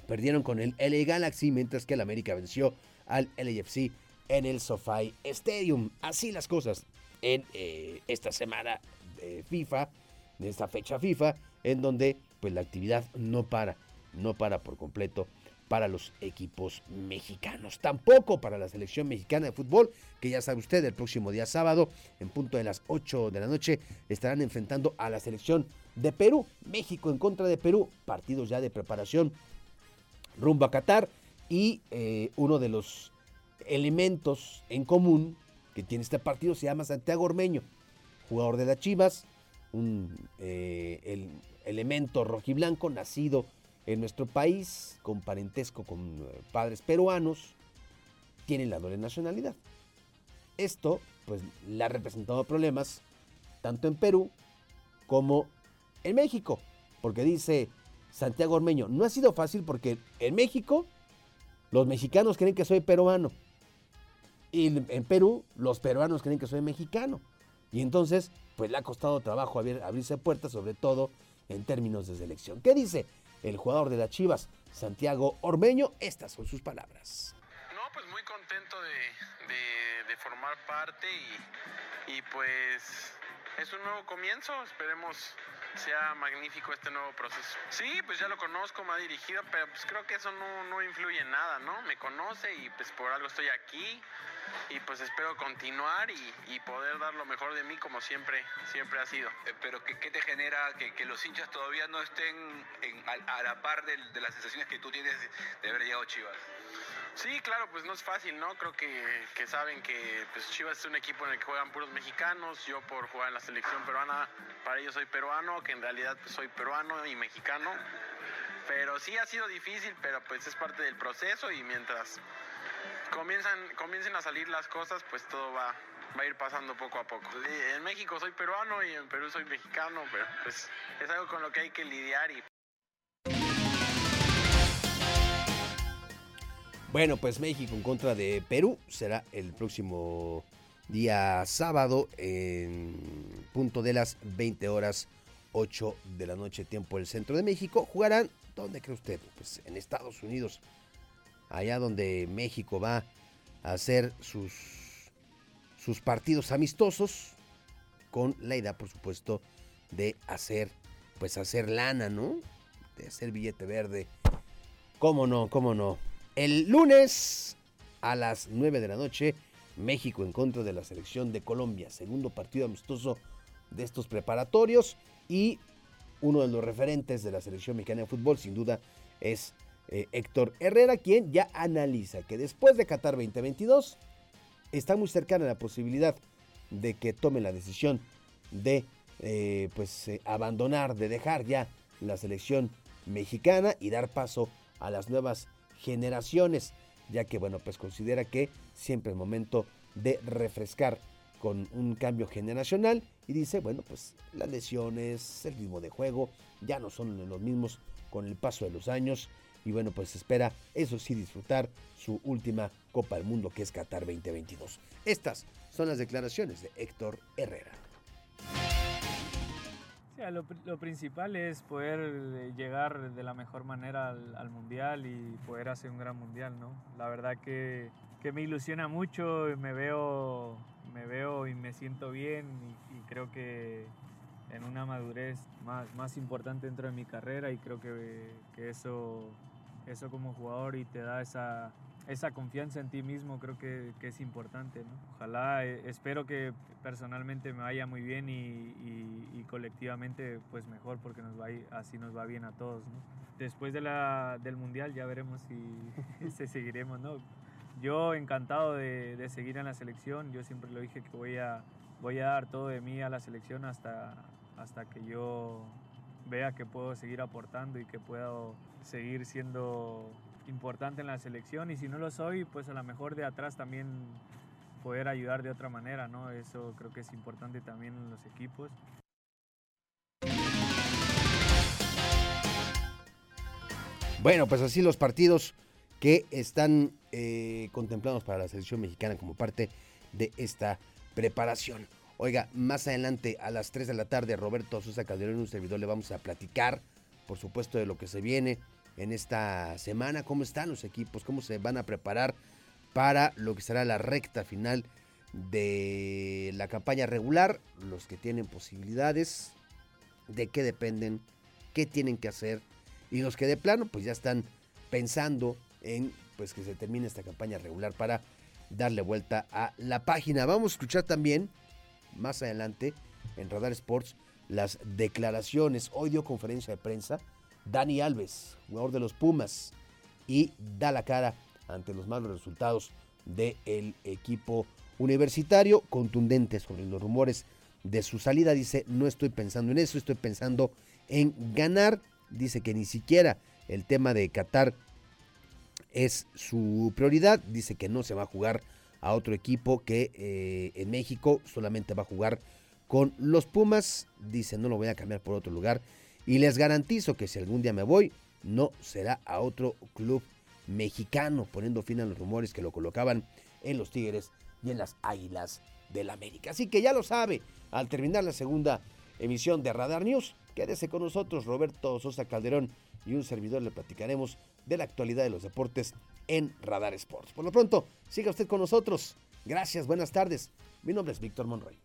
perdieron con el LA Galaxy, mientras que el América venció al LAFC en el SoFi Stadium. Así las cosas en eh, esta semana de FIFA, de esta fecha FIFA, en donde pues la actividad no para, no para por completo para los equipos mexicanos. Tampoco para la selección mexicana de fútbol, que ya sabe usted, el próximo día sábado, en punto de las 8 de la noche, estarán enfrentando a la selección de Perú. México en contra de Perú, partidos ya de preparación rumbo a Qatar y eh, uno de los elementos en común que tiene este partido se llama Santiago Ormeño, jugador de las Chivas, un eh, el elemento rojiblanco nacido en nuestro país, con parentesco con eh, padres peruanos, tiene la doble nacionalidad. Esto, pues, le ha representado problemas tanto en Perú como en México, porque dice Santiago Ormeño, no ha sido fácil porque en México los mexicanos creen que soy peruano y en Perú, los peruanos creen que soy mexicano. Y entonces, pues le ha costado trabajo abrirse puertas, sobre todo en términos de selección. ¿Qué dice el jugador de las Chivas, Santiago Ormeño? Estas son sus palabras.
No, pues muy contento de, formar parte y, y pues es un nuevo comienzo. Esperemos sea magnífico este nuevo proceso. Sí, pues ya lo conozco, me ha dirigido, pero pues creo que eso no, no influye en nada, ¿no? Me conoce y pues por algo estoy aquí y pues espero continuar y, poder dar lo mejor de mí como siempre, siempre ha sido.
Eh, pero ¿qué, te genera que, los hinchas todavía no estén a, la par de, las sensaciones que tú tienes de, haber llegado a Chivas?
Sí, claro, pues no es fácil, ¿no? Creo que, saben que pues, Chivas es un equipo en el que juegan puros mexicanos. Yo por jugar en la selección peruana, para ellos soy peruano, que en realidad pues, soy peruano y mexicano. Pero sí ha sido difícil, pero pues es parte del proceso y mientras comienzan, comiencen a salir las cosas, pues todo va, va a ir pasando poco a poco. En México soy peruano y en Perú soy mexicano, pero pues es algo con lo que hay que lidiar
Bueno, pues México en contra de Perú será el próximo día sábado en punto de las 20 horas 8 de la noche tiempo del centro de México. Jugarán, ¿dónde cree usted? Pues en Estados Unidos, allá donde México va a hacer sus, sus partidos amistosos con la idea, por supuesto, de hacer, pues hacer lana, ¿no? De hacer billete verde. ¿Cómo no? ¿Cómo no? El lunes a las 9 de la noche, México en contra de la selección de Colombia. Segundo partido amistoso de estos preparatorios y uno de los referentes de la selección mexicana de fútbol sin duda es eh, Héctor Herrera, quien ya analiza que después de Qatar 2022 está muy cercana la posibilidad de que tome la decisión de eh, pues eh, abandonar, de dejar ya la selección mexicana y dar paso a las nuevas generaciones, ya que bueno, pues considera que siempre es momento de refrescar con un cambio generacional y dice, bueno, pues las lesiones, el ritmo de juego ya no son los mismos con el paso de los años y bueno, pues espera, eso sí, disfrutar su última Copa del Mundo que es Qatar 2022. Estas son las declaraciones de Héctor Herrera.
lo, principal es poder eh, llegar de la mejor manera al, Mundial y poder hacer un gran Mundial, ¿no? La verdad que, que me ilusiona mucho, me veo, me veo y me siento bien y, creo que en una madurez más, más importante dentro de mi carrera y creo que, que eso eso como jugador y te da esa, esa confianza en ti mismo, creo que, que es importante. ¿no? Ojalá, eh, espero que personalmente me vaya muy bien y, y, colectivamente pues mejor porque nos va así nos va bien a todos. ¿no? Después de la, del Mundial ya veremos si, [LAUGHS] se seguiremos. ¿no? Yo encantado de, de, seguir en la selección, yo siempre lo dije que voy a, voy a dar todo de mí a la selección hasta, hasta que yo vea que puedo seguir aportando y que puedo seguir siendo importante en la selección y si no lo soy, pues a lo mejor de atrás también poder ayudar de otra manera, ¿no? Eso creo que es importante también en los equipos.
Bueno, pues así los partidos que están eh, contemplados para la selección mexicana como parte de esta preparación. Oiga, más adelante a las 3 de la tarde, Roberto Sosa Calderón, un servidor, le vamos a platicar, por supuesto, de lo que se viene en esta semana, cómo están los equipos, cómo se van a preparar para lo que será la recta final de la campaña regular, los que tienen posibilidades, de qué dependen, qué tienen que hacer, y los que de plano pues ya están pensando en pues que se termine esta campaña regular para darle vuelta a la página. Vamos a escuchar también más adelante en Radar Sports las declaraciones. Hoy dio conferencia de prensa Dani Alves, jugador de los Pumas, y da la cara ante los malos resultados del equipo universitario, contundente sobre los rumores de su salida. Dice, no estoy pensando en eso, estoy pensando en ganar. Dice que ni siquiera el tema de Qatar es su prioridad. Dice que no se va a jugar a otro equipo que eh, en México solamente va a jugar con los Pumas. Dice, no lo voy a cambiar por otro lugar. Y les garantizo que si algún día me voy, no será a otro club mexicano, poniendo fin a los rumores que lo colocaban en los Tigres y en las Águilas del América. Así que ya lo sabe, al terminar la segunda emisión de Radar News, quédese con nosotros, Roberto Sosa Calderón y un servidor le platicaremos de la actualidad de los deportes en Radar Sports. Por lo pronto, siga usted con nosotros. Gracias, buenas tardes. Mi nombre es Víctor Monroy.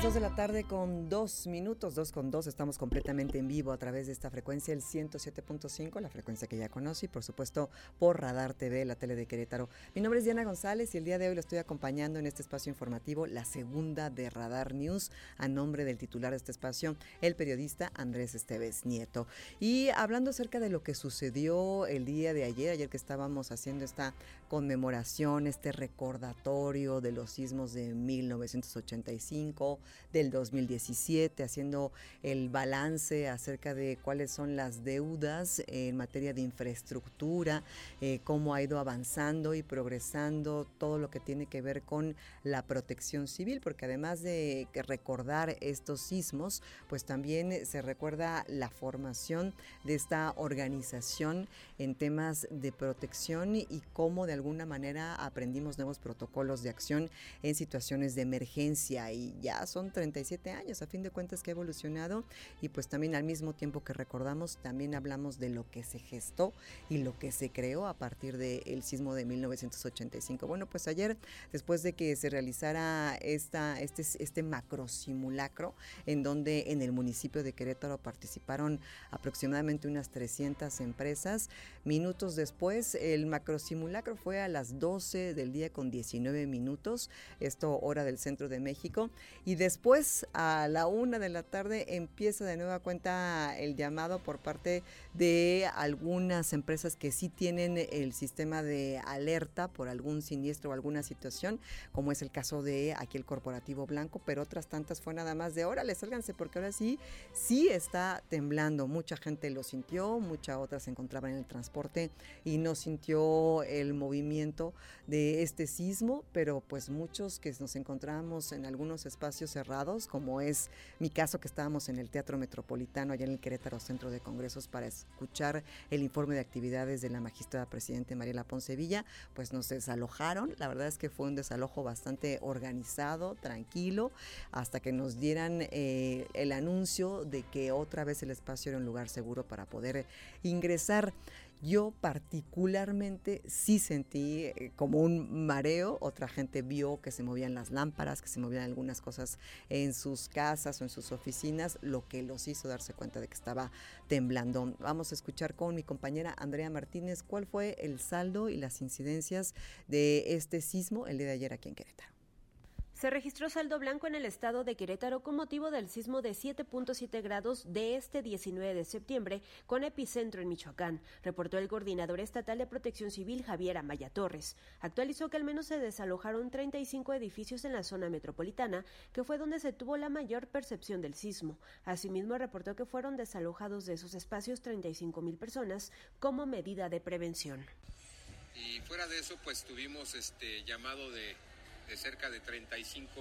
Las 2 de la tarde con dos minutos, dos con dos, estamos completamente en vivo a través de esta frecuencia, el 107.5, la frecuencia que ya conoce y por supuesto por Radar TV, la tele de Querétaro. Mi nombre es Diana González y el día de hoy lo estoy acompañando en este espacio informativo, la segunda de Radar News, a nombre del titular de este espacio, el periodista Andrés Esteves Nieto. Y hablando acerca de lo que sucedió el día de ayer, ayer que estábamos haciendo esta conmemoración, este recordatorio de los sismos de 1985, del 2017, haciendo el balance acerca de cuáles son las deudas en materia de infraestructura, eh, cómo ha ido avanzando y progresando todo lo que tiene que ver con la protección civil, porque además de recordar estos sismos, pues también se recuerda la formación de esta organización en temas de protección y cómo de alguna manera aprendimos nuevos protocolos de acción en situaciones de emergencia. Y ya son 37 años a fin de cuentas que ha evolucionado y pues también al mismo tiempo que recordamos también hablamos de lo que se gestó y lo que se creó a partir del sismo de 1985. Bueno, pues ayer después de que se realizara esta, este, este macro simulacro en donde en el municipio de Querétaro participaron aproximadamente unas 300 empresas, minutos después el macro simulacro fue a las 12 del día con 19 minutos, esto hora del centro de México, y después a la una de la tarde empieza de nueva cuenta el llamado por parte de algunas empresas que sí tienen el sistema de alerta por algún siniestro o alguna situación, como es el caso de aquí el Corporativo Blanco, pero otras tantas fue nada más de órale, sálganse porque ahora sí, sí está temblando. Mucha gente lo sintió, mucha otras se encontraban en el transporte y no sintió el movimiento de este sismo, pero pues muchos que nos encontramos en algunos espacios como es mi caso que estábamos en el Teatro Metropolitano allá en el Querétaro Centro de Congresos para escuchar el informe de actividades de la magistrada presidente Mariela Poncevilla, pues nos desalojaron. La verdad es que fue un desalojo bastante organizado, tranquilo, hasta que nos dieran eh, el anuncio de que otra vez el espacio era un lugar seguro para poder ingresar. Yo particularmente sí sentí eh, como un mareo, otra gente vio que se movían las lámparas, que se movían algunas cosas en sus casas o en sus oficinas, lo que los hizo darse cuenta de que estaba temblando. Vamos a escuchar con mi compañera Andrea Martínez cuál fue el saldo y las incidencias de este sismo el día de ayer aquí en Querétaro.
Se registró saldo blanco en el estado de Querétaro con motivo del sismo de 7.7 grados de este 19 de septiembre con epicentro en Michoacán, reportó el coordinador estatal de protección civil Javier Amaya Torres. Actualizó que al menos se desalojaron 35 edificios en la zona metropolitana, que fue donde se tuvo la mayor percepción del sismo. Asimismo, reportó que fueron desalojados de esos espacios 35 mil personas como medida de prevención.
Y fuera de eso, pues tuvimos este llamado de de cerca de 35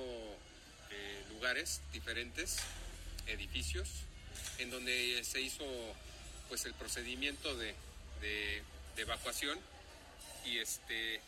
eh, lugares diferentes, edificios, en donde se hizo pues el procedimiento de, evacuación y este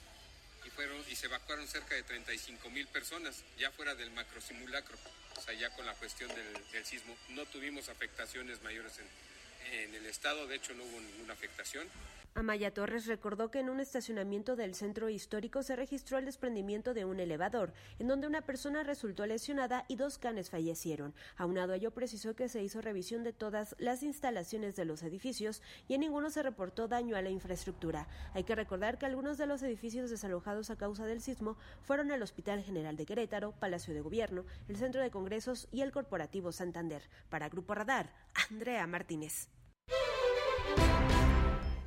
y fueron y se evacuaron cerca de 35 mil personas ya fuera del macro simulacro o sea ya con la cuestión del, sismo. No tuvimos afectaciones mayores en, en el estado de hecho no hubo ninguna afectación
Amaya Torres recordó que en un estacionamiento del centro histórico se registró el desprendimiento de un elevador, en donde una persona resultó lesionada y dos canes fallecieron. Aunado a ello, precisó que se hizo revisión de todas las instalaciones de los edificios y en ninguno se reportó daño a la infraestructura. Hay que recordar que algunos de los edificios desalojados a causa del sismo fueron el Hospital General de Querétaro, Palacio de Gobierno, el Centro de Congresos y el Corporativo Santander. Para Grupo Radar, Andrea Martínez.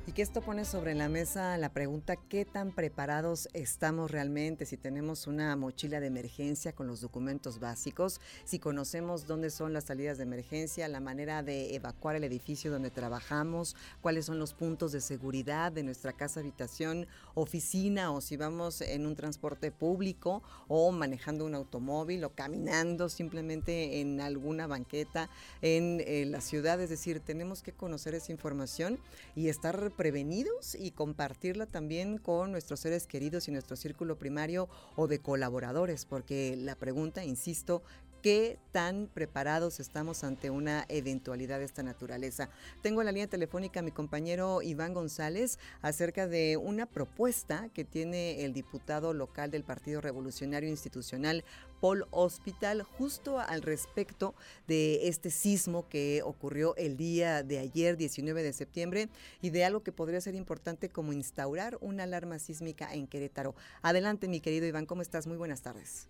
Y que esto pone sobre la mesa la pregunta qué tan preparados estamos realmente, si tenemos una mochila de emergencia con los documentos básicos, si conocemos dónde son las salidas de emergencia, la manera de evacuar el edificio donde trabajamos, cuáles son los puntos de seguridad de nuestra casa, habitación, oficina o si vamos en un transporte público o manejando un automóvil o caminando simplemente en alguna banqueta en eh, la ciudad. Es decir, tenemos que conocer esa información y estar prevenidos y compartirla también con nuestros seres queridos y nuestro círculo primario o de colaboradores, porque la pregunta, insisto, qué tan preparados estamos ante una eventualidad de esta naturaleza. Tengo en la línea telefónica a mi compañero Iván González acerca de una propuesta que tiene el diputado local del Partido Revolucionario Institucional, Paul Hospital, justo al respecto de este sismo que ocurrió el día de ayer, 19 de septiembre, y de algo que podría ser importante como instaurar una alarma sísmica en Querétaro. Adelante, mi querido Iván, ¿cómo estás? Muy buenas tardes.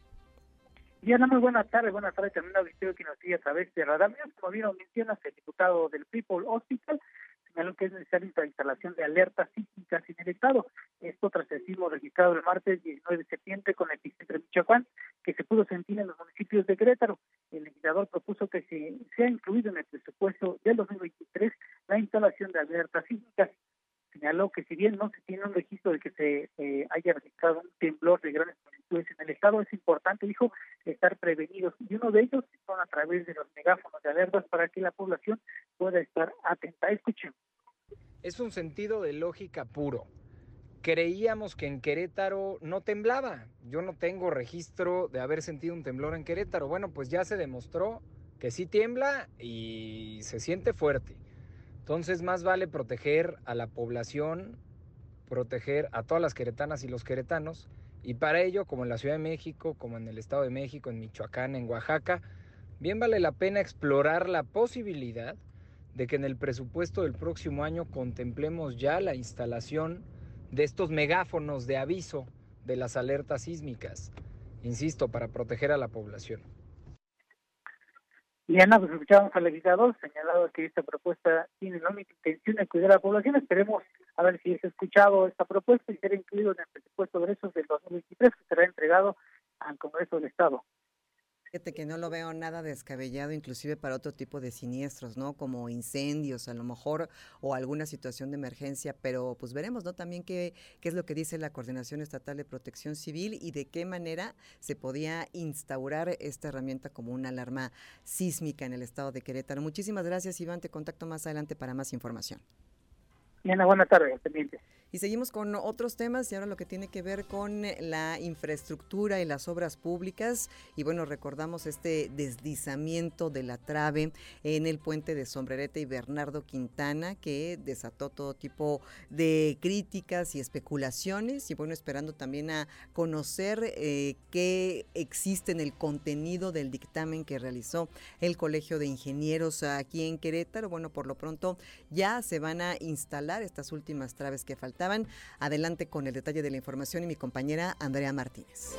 Diana, muy buenas tardes, buenas tardes también auditorio que nos sigue a través de Radar Como bien mencionas, el diputado del People Hospital señaló que es necesaria la instalación de alertas sísmicas en el Estado. Esto tras el sismo registrado el martes 19 de septiembre con el epicentro de Michoacán, que se pudo sentir en los municipios de Querétaro. legislador propuso que se sea incluido en el presupuesto del 2023 la instalación de alertas sísmicas. Señaló que si bien no se tiene un registro de que se haya registrado un temblor de grandes magnitudes en el estado, es importante, dijo, estar prevenidos. Y uno de ellos son a través de los megáfonos de alertas para que la población pueda estar atenta. Escuchen.
Es un sentido de lógica puro creíamos que en Querétaro no temblaba. Yo no tengo registro de haber sentido un temblor en Querétaro. Bueno, pues ya se demostró que sí tiembla y se siente fuerte. Entonces más vale proteger a la población, proteger a todas las queretanas y los queretanos. Y para ello, como en la Ciudad de México, como en el Estado de México, en Michoacán, en Oaxaca, bien vale la pena explorar la posibilidad de que en el presupuesto del próximo año contemplemos ya la instalación de estos megáfonos de aviso de las alertas sísmicas, insisto, para proteger a la población.
Liana, pues escuchamos al legislador señalado que esta propuesta tiene la única intención de cuidar a la población. Esperemos a ver si ha escuchado esta propuesta y será incluido en el presupuesto de esos del 2023 que será entregado al Congreso del Estado
que no lo veo nada descabellado, inclusive para otro tipo de siniestros, ¿no? Como incendios, a lo mejor, o alguna situación de emergencia, pero pues veremos, ¿no? También qué, qué es lo que dice la Coordinación Estatal de Protección Civil y de qué manera se podía instaurar esta herramienta como una alarma sísmica en el estado de Querétaro. Muchísimas gracias, Iván. Te contacto más adelante para más información.
Diana, buena tarde, pendiente.
Y seguimos con otros temas y ahora lo que tiene que ver con la infraestructura y las obras públicas. Y bueno, recordamos este deslizamiento de la trave en el puente de Sombrerete y Bernardo Quintana que desató todo tipo de críticas y especulaciones. Y bueno, esperando también a conocer eh, qué existe en el contenido del dictamen que realizó el Colegio de Ingenieros aquí en Querétaro. Bueno, por lo pronto ya se van a instalar estas últimas traves que faltan Adelante con el detalle de la información y mi compañera Andrea Martínez.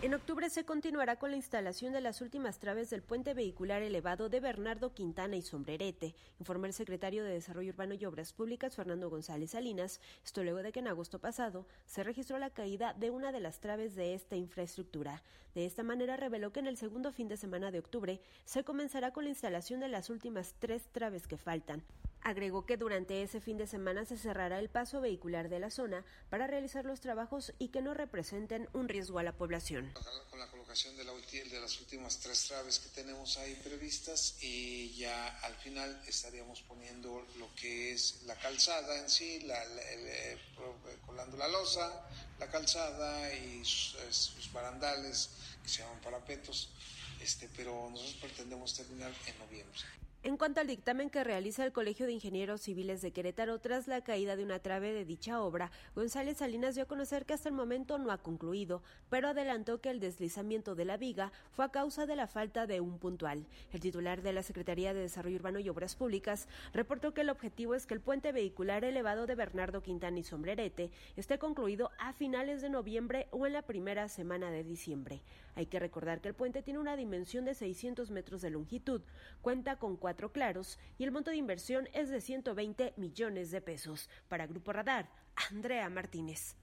En octubre se continuará con la instalación de las últimas traves del puente vehicular elevado de Bernardo Quintana y Sombrerete, informó el secretario de Desarrollo Urbano y Obras Públicas Fernando González Salinas, esto luego de que en agosto pasado se registró la caída de una de las traves de esta infraestructura. De esta manera reveló que en el segundo fin de semana de octubre se comenzará con la instalación de las últimas tres traves que faltan. Agregó que durante ese fin de semana se cerrará el paso vehicular de la zona para realizar los trabajos y que no representen un riesgo a la población.
Con la colocación de, la, de las últimas tres traves que tenemos ahí previstas y ya al final estaríamos poniendo lo que es la calzada en sí, la, eh, colando la losa, la calzada y sus, barandales que se llaman parapetos, este, pero nosotros pretendemos terminar en noviembre.
En cuanto al dictamen que realiza el Colegio de Ingenieros Civiles de Querétaro tras la caída de una trave de dicha obra, González Salinas dio a conocer que hasta el momento no ha concluido, pero adelantó que el deslizamiento de la viga fue a causa de la falta de un puntual. El titular de la Secretaría de Desarrollo Urbano y Obras Públicas reportó que el objetivo es que el puente vehicular elevado de Bernardo Quintana y Sombrerete esté concluido a finales de noviembre o en la primera semana de diciembre. Hay que recordar que el puente tiene una dimensión de 600 metros de longitud, cuenta con cuatro claros y el monto de inversión es de 120 millones de pesos. Para Grupo Radar, Andrea Martínez.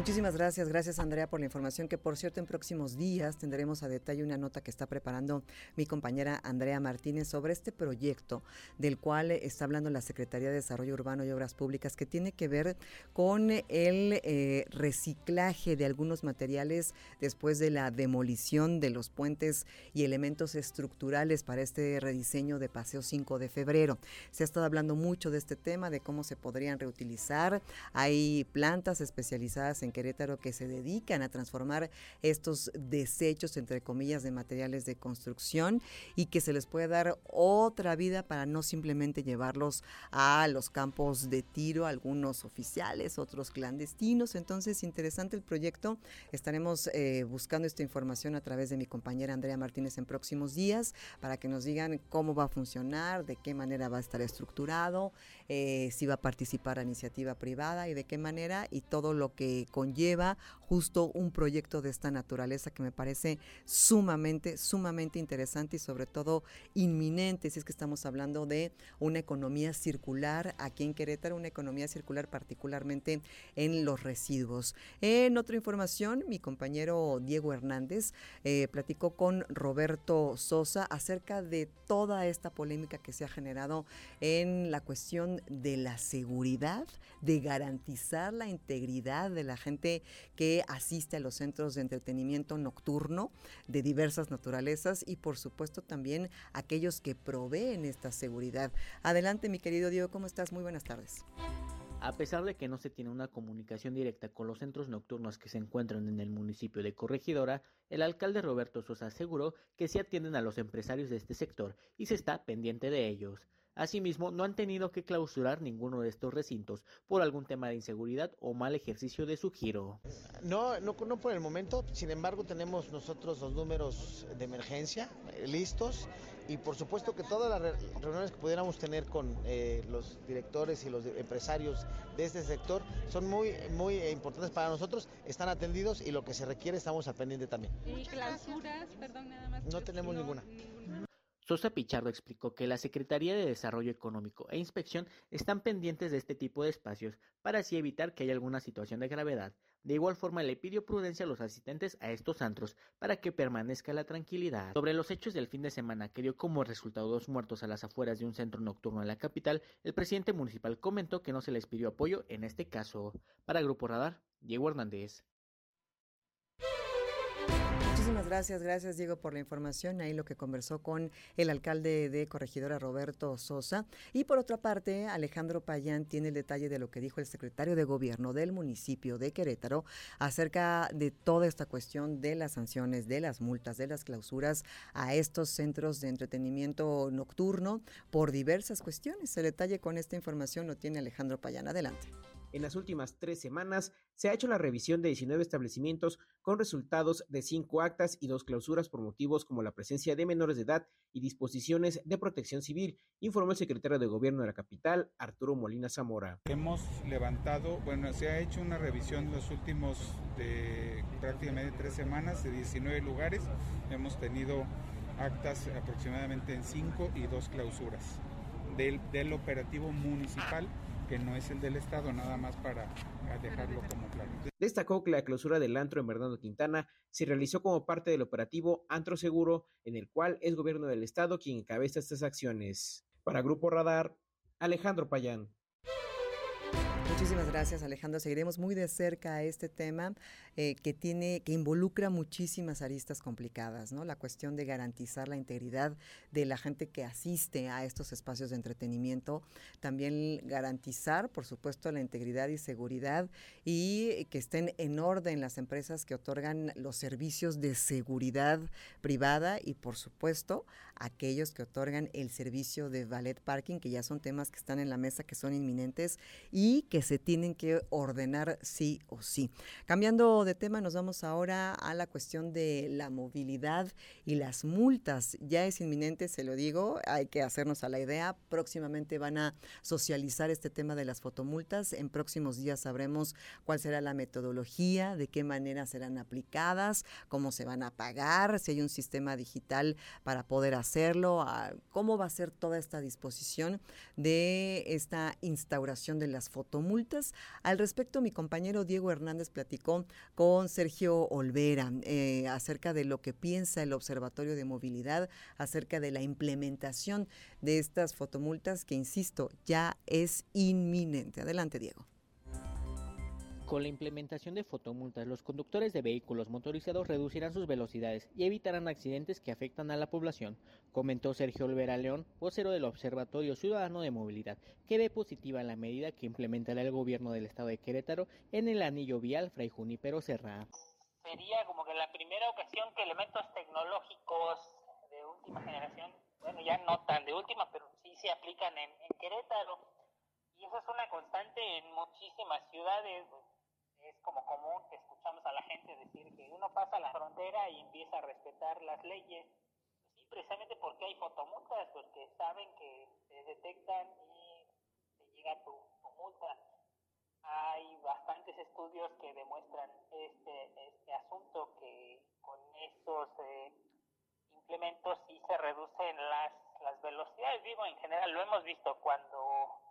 Muchísimas gracias, gracias Andrea por la información que por cierto en próximos días tendremos a detalle una nota que está preparando mi compañera Andrea Martínez sobre este proyecto del cual está hablando la Secretaría de Desarrollo Urbano y Obras Públicas que tiene que ver con el eh, reciclaje de algunos materiales después de la demolición de los puentes y elementos estructurales para este rediseño de Paseo 5 de febrero. Se ha estado hablando mucho de este tema, de cómo se podrían reutilizar. Hay plantas especializadas en Querétaro que se dedican a transformar estos desechos, entre comillas, de materiales de construcción y que se les puede dar otra vida para no simplemente llevarlos a los campos de tiro, algunos oficiales, otros clandestinos. Entonces, interesante el proyecto. Estaremos eh, buscando esta información a través de mi compañera Andrea Martínez en próximos días para que nos digan cómo va a funcionar, de qué manera va a estar estructurado, eh, si va a participar a iniciativa privada y de qué manera y todo lo que conlleva justo un proyecto de esta naturaleza que me parece sumamente, sumamente interesante y sobre todo inminente, si es que estamos hablando de una economía circular aquí en Querétaro, una economía circular particularmente en los residuos. En otra información, mi compañero Diego Hernández eh, platicó con Roberto Sosa acerca de toda esta polémica que se ha generado en la cuestión de la seguridad, de garantizar la integridad de la gente que asiste a los centros de entretenimiento nocturno de diversas naturalezas y por supuesto también aquellos que proveen esta seguridad. Adelante mi querido Diego, ¿cómo estás? Muy buenas tardes.
A pesar de que no se tiene una comunicación directa con los centros nocturnos que se encuentran en el municipio de Corregidora, el alcalde Roberto Sosa aseguró que sí atienden a los empresarios de este sector y se está pendiente de ellos. Asimismo, no han tenido que clausurar ninguno de estos recintos por algún tema de inseguridad o mal ejercicio de su giro.
No, no, no por el momento, sin embargo tenemos nosotros los números de emergencia eh, listos y por supuesto que todas las reuniones que pudiéramos tener con eh, los directores y los empresarios de este sector son muy, muy importantes para nosotros, están atendidos y lo que se requiere estamos al pendiente también.
¿Y clausuras? Perdón, nada más.
No tenemos ninguna.
Sosa Pichardo explicó que la Secretaría de Desarrollo Económico e Inspección están pendientes de este tipo de espacios para así evitar que haya alguna situación de gravedad. De igual forma le pidió prudencia a los asistentes a estos antros para que permanezca la tranquilidad. Sobre los hechos del fin de semana que dio como resultado dos muertos a las afueras de un centro nocturno en la capital, el presidente municipal comentó que no se les pidió apoyo en este caso. Para Grupo Radar, Diego Hernández.
Gracias, gracias Diego por la información. Ahí lo que conversó con el alcalde de Corregidora Roberto Sosa. Y por otra parte, Alejandro Payán tiene el detalle de lo que dijo el secretario de gobierno del municipio de Querétaro acerca de toda esta cuestión de las sanciones, de las multas, de las clausuras a estos centros de entretenimiento nocturno por diversas cuestiones. El detalle con esta información lo tiene Alejandro Payán. Adelante.
En las últimas tres semanas se ha hecho la revisión de 19 establecimientos con resultados de cinco actas y dos clausuras por motivos como la presencia de menores de edad y disposiciones de protección civil, informó el secretario de Gobierno de la capital, Arturo Molina Zamora.
Hemos levantado, bueno, se ha hecho una revisión en los últimos de prácticamente tres semanas de 19 lugares. Hemos tenido actas aproximadamente en cinco y dos clausuras del, del operativo municipal que no es el del Estado, nada más para dejarlo como claro.
Destacó que la clausura del antro en Bernardo Quintana se realizó como parte del operativo Antro Seguro, en el cual es gobierno del Estado quien encabeza estas acciones. Para Grupo Radar, Alejandro Payán.
Muchísimas gracias, Alejandro. Seguiremos muy de cerca este tema eh, que tiene, que involucra muchísimas aristas complicadas, ¿no? La cuestión de garantizar la integridad de la gente que asiste a estos espacios de entretenimiento, también garantizar, por supuesto, la integridad y seguridad y que estén en orden las empresas que otorgan los servicios de seguridad privada y, por supuesto, aquellos que otorgan el servicio de valet parking, que ya son temas que están en la mesa, que son inminentes y que se tienen que ordenar sí o sí. Cambiando de tema, nos vamos ahora a la cuestión de la movilidad y las multas. Ya es inminente, se lo digo, hay que hacernos a la idea. Próximamente van a socializar este tema de las fotomultas. En próximos días sabremos cuál será la metodología, de qué manera serán aplicadas, cómo se van a pagar, si hay un sistema digital para poder hacerlo, cómo va a ser toda esta disposición de esta instauración de las fotomultas al respecto, mi compañero Diego Hernández platicó con Sergio Olvera eh, acerca de lo que piensa el Observatorio de Movilidad acerca de la implementación de estas fotomultas que, insisto, ya es inminente. Adelante, Diego.
Con la implementación de fotomultas, los conductores de vehículos motorizados reducirán sus velocidades y evitarán accidentes que afectan a la población, comentó Sergio Olvera León, vocero del Observatorio Ciudadano de Movilidad, que ve positiva la medida que implementará el gobierno del estado de Querétaro en el anillo vial Fray Junipero Serra.
Sería como que la primera ocasión que elementos tecnológicos de última generación, bueno, ya no tan de última, pero sí se aplican en, en Querétaro. Y eso es una constante en muchísimas ciudades es como común que escuchamos a la gente decir que uno pasa la frontera y empieza a respetar las leyes. Pues sí, precisamente porque hay fotomultas, porque saben que se detectan y te llega tu, multa. hay bastantes estudios que demuestran este, este asunto, que con esos eh, implementos sí se reducen las, las velocidades. Digo, en general lo hemos visto cuando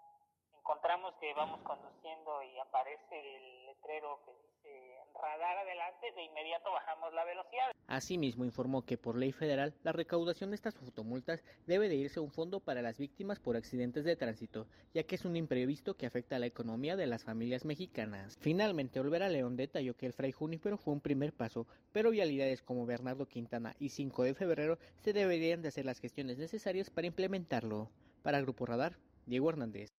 encontramos que vamos conduciendo y aparece el letrero que dice radar adelante, de inmediato bajamos la velocidad.
Asimismo, informó que por ley federal, la recaudación de estas fotomultas debe de irse a un fondo para las víctimas por accidentes de tránsito, ya que es un imprevisto que afecta a la economía de las familias mexicanas. Finalmente, Olvera León detalló que el Fray Junípero fue un primer paso, pero vialidades como Bernardo Quintana y 5 de febrero se deberían de hacer las gestiones necesarias para implementarlo. Para Grupo Radar, Diego Hernández.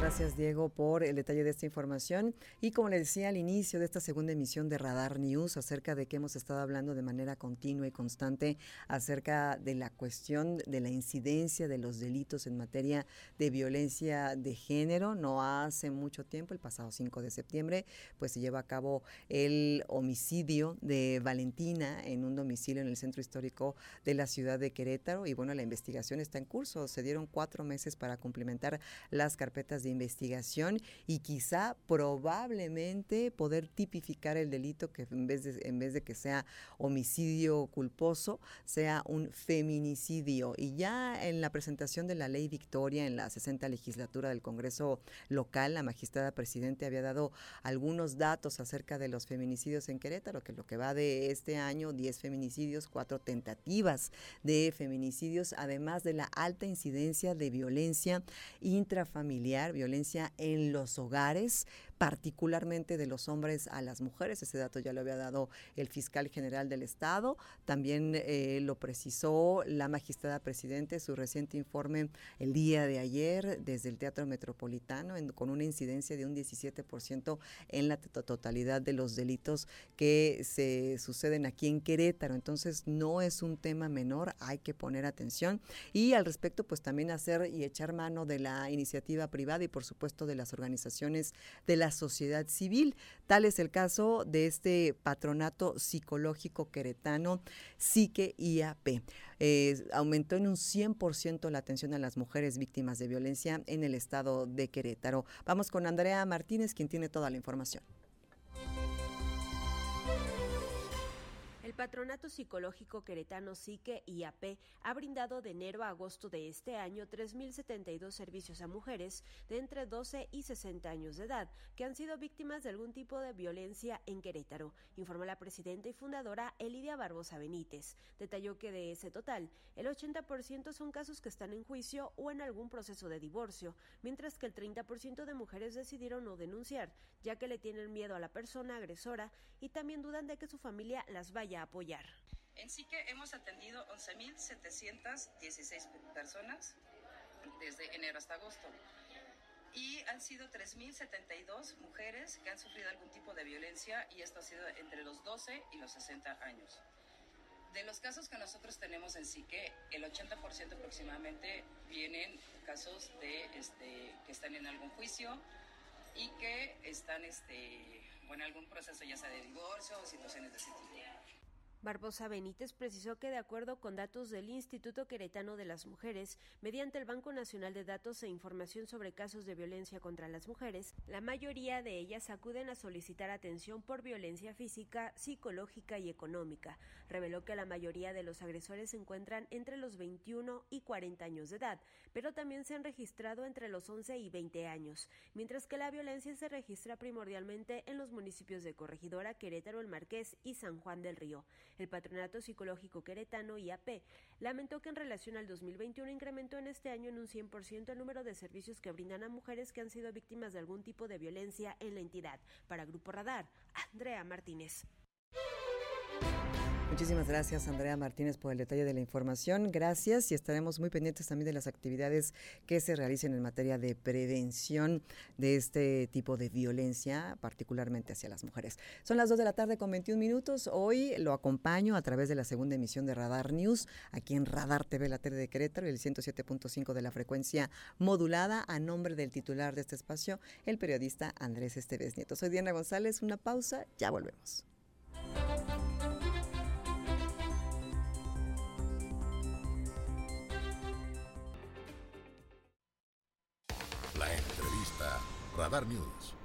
Gracias, Diego, por el detalle de esta información. Y como le decía al inicio de esta segunda emisión de Radar News, acerca de que hemos estado hablando de manera continua y constante acerca de la cuestión de la incidencia de los delitos en materia de violencia de género. No hace mucho tiempo, el pasado 5 de septiembre, pues se lleva a cabo el homicidio de Valentina en un domicilio en el centro histórico de la ciudad de Querétaro. Y bueno, la investigación está en curso. Se dieron cuatro meses para cumplimentar las carpetas de investigación y quizá probablemente poder tipificar el delito que en vez de, en vez de que sea homicidio culposo, sea un feminicidio. Y ya en la presentación de la ley Victoria en la 60 legislatura del Congreso local, la magistrada presidente había dado algunos datos acerca de los feminicidios en Querétaro, que lo que va de este año, 10 feminicidios, cuatro tentativas de feminicidios, además de la alta incidencia de violencia intrafamiliar, violencia en los hogares, particularmente de los hombres a las mujeres. Ese dato ya lo había dado el fiscal general del Estado. También eh, lo precisó la magistrada presidente, su reciente informe el día de ayer desde el Teatro Metropolitano, con una incidencia de un 17% en la totalidad de los delitos que se suceden aquí en Querétaro. Entonces, no es un tema menor, hay que poner atención. Y al respecto, pues también hacer y echar mano de la iniciativa privada y, por supuesto, de las organizaciones de la sociedad civil. Tal es el caso de este patronato psicológico queretano, Psique IAP. Eh, aumentó en un 100% la atención a las mujeres víctimas de violencia en el estado de Querétaro. Vamos con Andrea Martínez, quien tiene toda la información.
Patronato Psicológico Queretano Psique IAP ha brindado de enero a agosto de este año 3.072 servicios a mujeres de entre 12 y 60 años de edad que han sido víctimas de algún tipo de violencia en Querétaro, informó la presidenta y fundadora Elidia Barbosa Benítez. Detalló que de ese total, el 80% son casos que están en juicio o en algún proceso de divorcio, mientras que el 30% de mujeres decidieron no denunciar, ya que le tienen miedo a la persona agresora y también dudan de que su familia las vaya a
En sí hemos atendido 11.716 personas desde enero hasta agosto y han sido 3.072 mujeres que han sufrido algún tipo de violencia y esto ha sido entre los 12 y los 60 años. De los casos que nosotros tenemos en Psique, el 80% aproximadamente vienen casos de este, que están en algún juicio y que están este, bueno, en algún proceso ya sea de divorcio o situaciones de ese tipo.
Barbosa Benítez precisó que de acuerdo con datos del Instituto Queretano de las Mujeres, mediante el Banco Nacional de Datos e Información sobre Casos de Violencia contra las Mujeres, la mayoría de ellas acuden a solicitar atención por violencia física, psicológica y económica. Reveló que la mayoría de los agresores se encuentran entre los 21 y 40 años de edad, pero también se han registrado entre los 11 y 20 años, mientras que la violencia se registra primordialmente en los municipios de Corregidora, Querétaro, El Marqués y San Juan del Río. El Patronato Psicológico Queretano IAP lamentó que en relación al 2021 incrementó en este año en un 100% el número de servicios que brindan a mujeres que han sido víctimas de algún tipo de violencia en la entidad. Para Grupo Radar, Andrea Martínez.
Muchísimas gracias, Andrea Martínez, por el detalle de la información. Gracias y estaremos muy pendientes también de las actividades que se realicen en materia de prevención de este tipo de violencia, particularmente hacia las mujeres. Son las 2 de la tarde con 21 minutos. Hoy lo acompaño a través de la segunda emisión de Radar News, aquí en Radar TV, la tele de Querétaro, el 107.5 de la frecuencia modulada, a nombre del titular de este espacio, el periodista Andrés Esteves Nieto. Soy Diana González, una pausa, ya volvemos.
Radar News.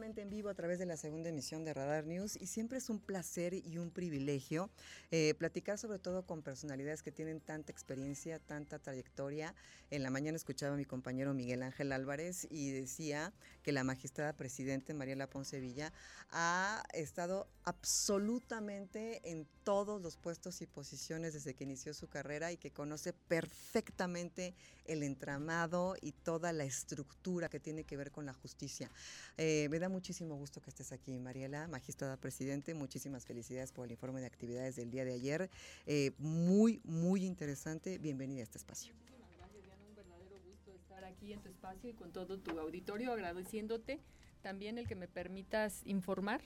Completamente en vivo a través de la segunda emisión de Radar News y siempre es un placer y un privilegio eh, platicar sobre todo con personalidades que tienen tanta experiencia, tanta trayectoria. En la mañana escuchaba a mi compañero Miguel Ángel Álvarez y decía que la magistrada presidente Mariela Poncevilla ha estado absolutamente en todos los puestos y posiciones desde que inició su carrera y que conoce perfectamente el entramado y toda la estructura que tiene que ver con la justicia. Eh, me da muchísimo gusto que estés aquí, Mariela, magistrada presidente. Muchísimas felicidades por el informe de actividades del día de ayer. Eh, muy, muy interesante. Bienvenida a este espacio.
Muchísimas gracias, Diana. Un verdadero gusto estar aquí en tu espacio y con todo tu auditorio, agradeciéndote también el que me permitas informar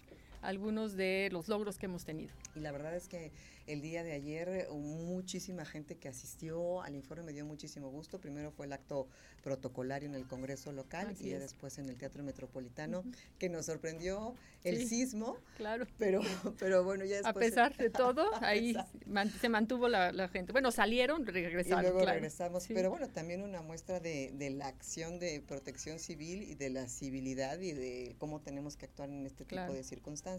algunos de los logros que hemos tenido.
Y la verdad es que el día de ayer muchísima gente que asistió al informe me dio muchísimo gusto. Primero fue el acto protocolario en el Congreso local
Así
y ya
es.
después en el Teatro Metropolitano, que nos sorprendió el
Sí,
sismo.
Claro.
Pero, pero bueno, ya
A
después...
pesar de [LAUGHS] todo, ahí man- se mantuvo la, la gente. Bueno, salieron,
Y
regresaron.
luego
claro.
regresamos,
Sí.
pero bueno, también una muestra de, de la acción de protección civil y de la civilidad y de cómo tenemos que actuar en este
Claro.
tipo de circunstancias.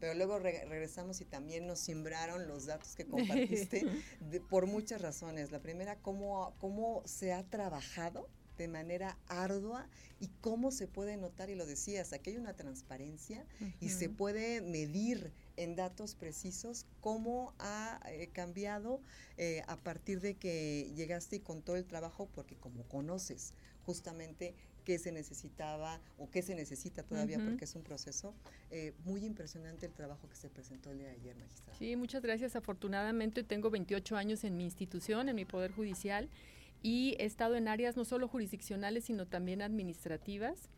Pero luego re- regresamos y también nos simbraron los datos que compartiste [LAUGHS] de- por muchas razones. La primera, cómo, cómo se ha trabajado de manera ardua y cómo se puede notar, y lo decías, aquí hay una transparencia y se puede medir en datos precisos cómo ha eh, cambiado eh, a partir de que llegaste y con todo el trabajo, porque como conoces justamente qué se necesitaba o qué se necesita todavía,
Ujú.
porque es un proceso, eh, muy impresionante el trabajo que se presentó el día de ayer, magistrada.
Sí, muchas gracias. Afortunadamente tengo 28 años en mi institución, en mi poder judicial, y he estado en áreas no solo jurisdiccionales, sino también administrativas.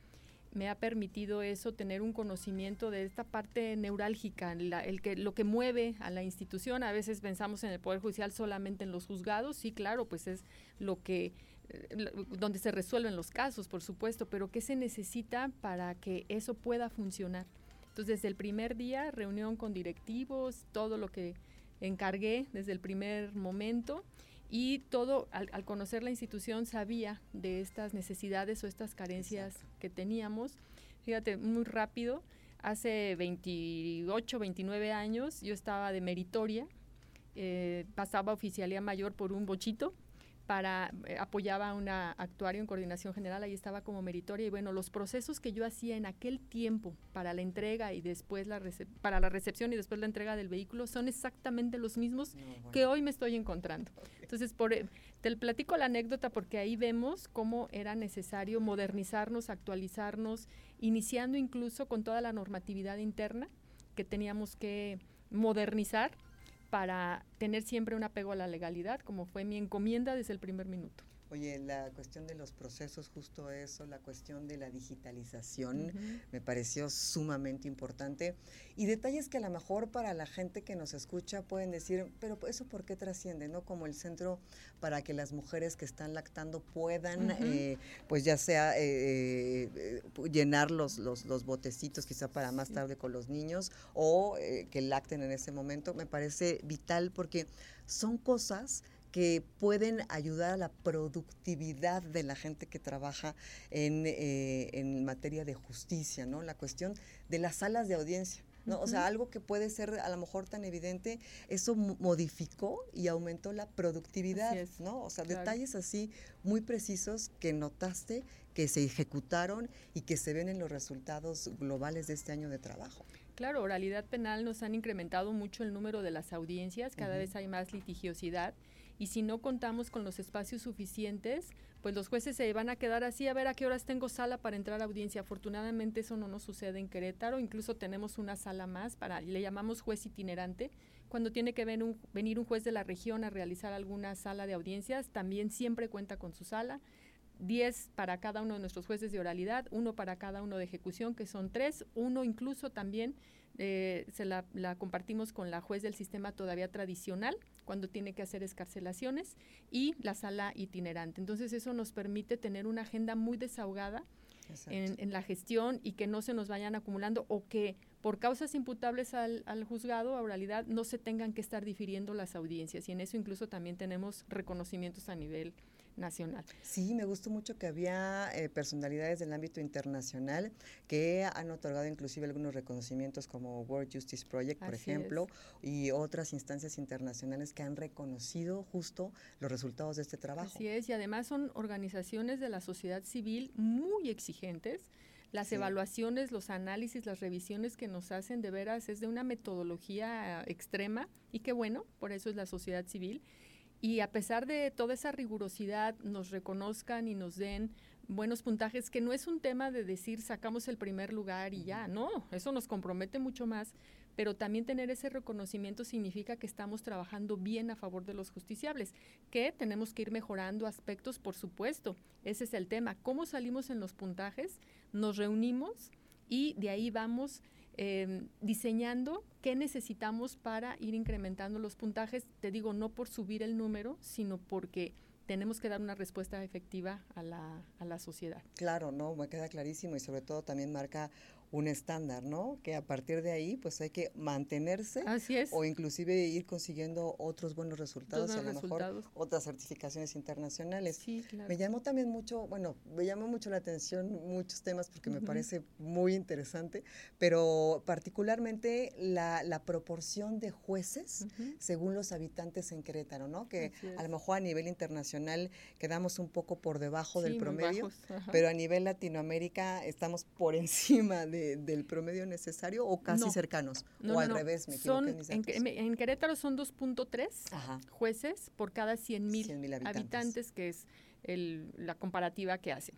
Me ha permitido eso tener un conocimiento de esta parte neurálgica, la- el que, lo que mueve a la institución. A veces pensamos en el Poder Judicial solamente en los juzgados, sí, claro, pues es lo que donde se resuelven los casos, por supuesto, pero ¿qué se necesita para que eso pueda funcionar? Entonces, desde el primer día, reunión con directivos, todo lo que encargué desde el primer momento y todo, al, al conocer la institución, sabía de estas necesidades o estas carencias que teníamos. Fíjate, muy rápido, hace 28, 29 años, yo estaba de meritoria, eh, pasaba a oficialía mayor por un bochito, para eh, apoyaba a una actuario en coordinación general, ahí estaba como meritoria. Y bueno, los procesos que yo hacía en aquel tiempo para la entrega y después la para la recepción y después la entrega del vehículo son exactamente los mismos que hoy me estoy encontrando. Entonces, por, eh, te platico la anécdota porque ahí vemos cómo era necesario modernizarnos, actualizarnos, iniciando incluso con toda la normatividad interna que teníamos que modernizar para tener siempre un apego a la legalidad, como fue mi encomienda desde el primer minuto.
Oye, la cuestión de los procesos, justo eso, la cuestión de la digitalización, me pareció sumamente importante. Y detalles que a lo mejor para la gente que nos escucha pueden decir, pero eso por qué trasciende, ¿no? Como el centro para que las mujeres que están lactando puedan, eh, pues ya sea eh, eh, llenar los, los, los botecitos quizá para más tarde con los niños o eh, que lacten en ese momento, me parece vital porque son cosas que pueden ayudar a la productividad de la gente que trabaja en, eh, en materia de justicia, ¿no? La cuestión de las salas de audiencia. ¿no? O sea, algo que puede ser a lo mejor tan evidente, eso mo- modificó y aumentó la productividad,
es,
¿no? O sea,
claro.
detalles así muy precisos que notaste, que se ejecutaron y que se ven en los resultados globales de este año de trabajo.
Claro, oralidad penal nos han incrementado mucho el número de las audiencias, cada vez hay más litigiosidad y si no contamos con los espacios suficientes, pues los jueces se van a quedar así a ver a qué horas tengo sala para entrar a audiencia. Afortunadamente eso no nos sucede en Querétaro, incluso tenemos una sala más para le llamamos juez itinerante. Cuando tiene que un, venir un juez de la región a realizar alguna sala de audiencias, también siempre cuenta con su sala. 10 para cada uno de nuestros jueces de oralidad, uno para cada uno de ejecución, que son tres, uno incluso también eh, se la, compartimos con la juez del sistema todavía tradicional, cuando tiene que hacer escarcelaciones, y la sala itinerante. Entonces eso nos permite tener una agenda muy desahogada en, en, la gestión y que no se nos vayan acumulando o que por causas imputables al, al, juzgado a oralidad no se tengan que estar difiriendo las audiencias. Y en eso incluso también tenemos reconocimientos a nivel nacional.
Sí, me gustó mucho que había eh, personalidades del ámbito internacional que han otorgado inclusive algunos reconocimientos como World Justice Project, por Así ejemplo, es. y otras instancias internacionales que han reconocido justo los resultados de este trabajo.
Así es, y además son organizaciones de la sociedad civil muy exigentes. Las sí. evaluaciones, los análisis, las revisiones que nos hacen de veras es de una metodología extrema y qué bueno, por eso es la sociedad civil y a pesar de toda esa rigurosidad nos reconozcan y nos den buenos puntajes, que no es un tema de decir sacamos el primer lugar y ya, no, eso nos compromete mucho más, pero también tener ese reconocimiento significa que estamos trabajando bien a favor de los justiciables, que tenemos que ir mejorando aspectos, por supuesto, ese es el tema, cómo salimos en los puntajes, nos reunimos y de ahí vamos eh, diseñando qué necesitamos para ir incrementando los puntajes, te digo, no por subir el número, sino porque tenemos que dar una respuesta efectiva a la, a la sociedad.
Claro, no, me queda clarísimo y sobre todo también marca un estándar, ¿no? Que a partir de ahí, pues hay que mantenerse.
Así es.
O inclusive ir consiguiendo otros buenos resultados, y a lo mejor otras certificaciones internacionales.
Sí, claro.
Me llamó también mucho, bueno, me llamó mucho la atención muchos temas porque uh -huh. me parece muy interesante, pero particularmente la, la proporción de jueces uh -huh. según los habitantes en Querétaro, ¿no? Que a lo mejor a nivel internacional quedamos un poco por debajo
sí,
del promedio, pero a nivel Latinoamérica estamos por [LAUGHS] encima de de, del promedio necesario o casi
no.
cercanos?
No,
o
no,
al revés, me
son, en, en, Querétaro son 2.3 jueces por cada 100 mil
habitantes.
habitantes, que es el, la comparativa que hacen.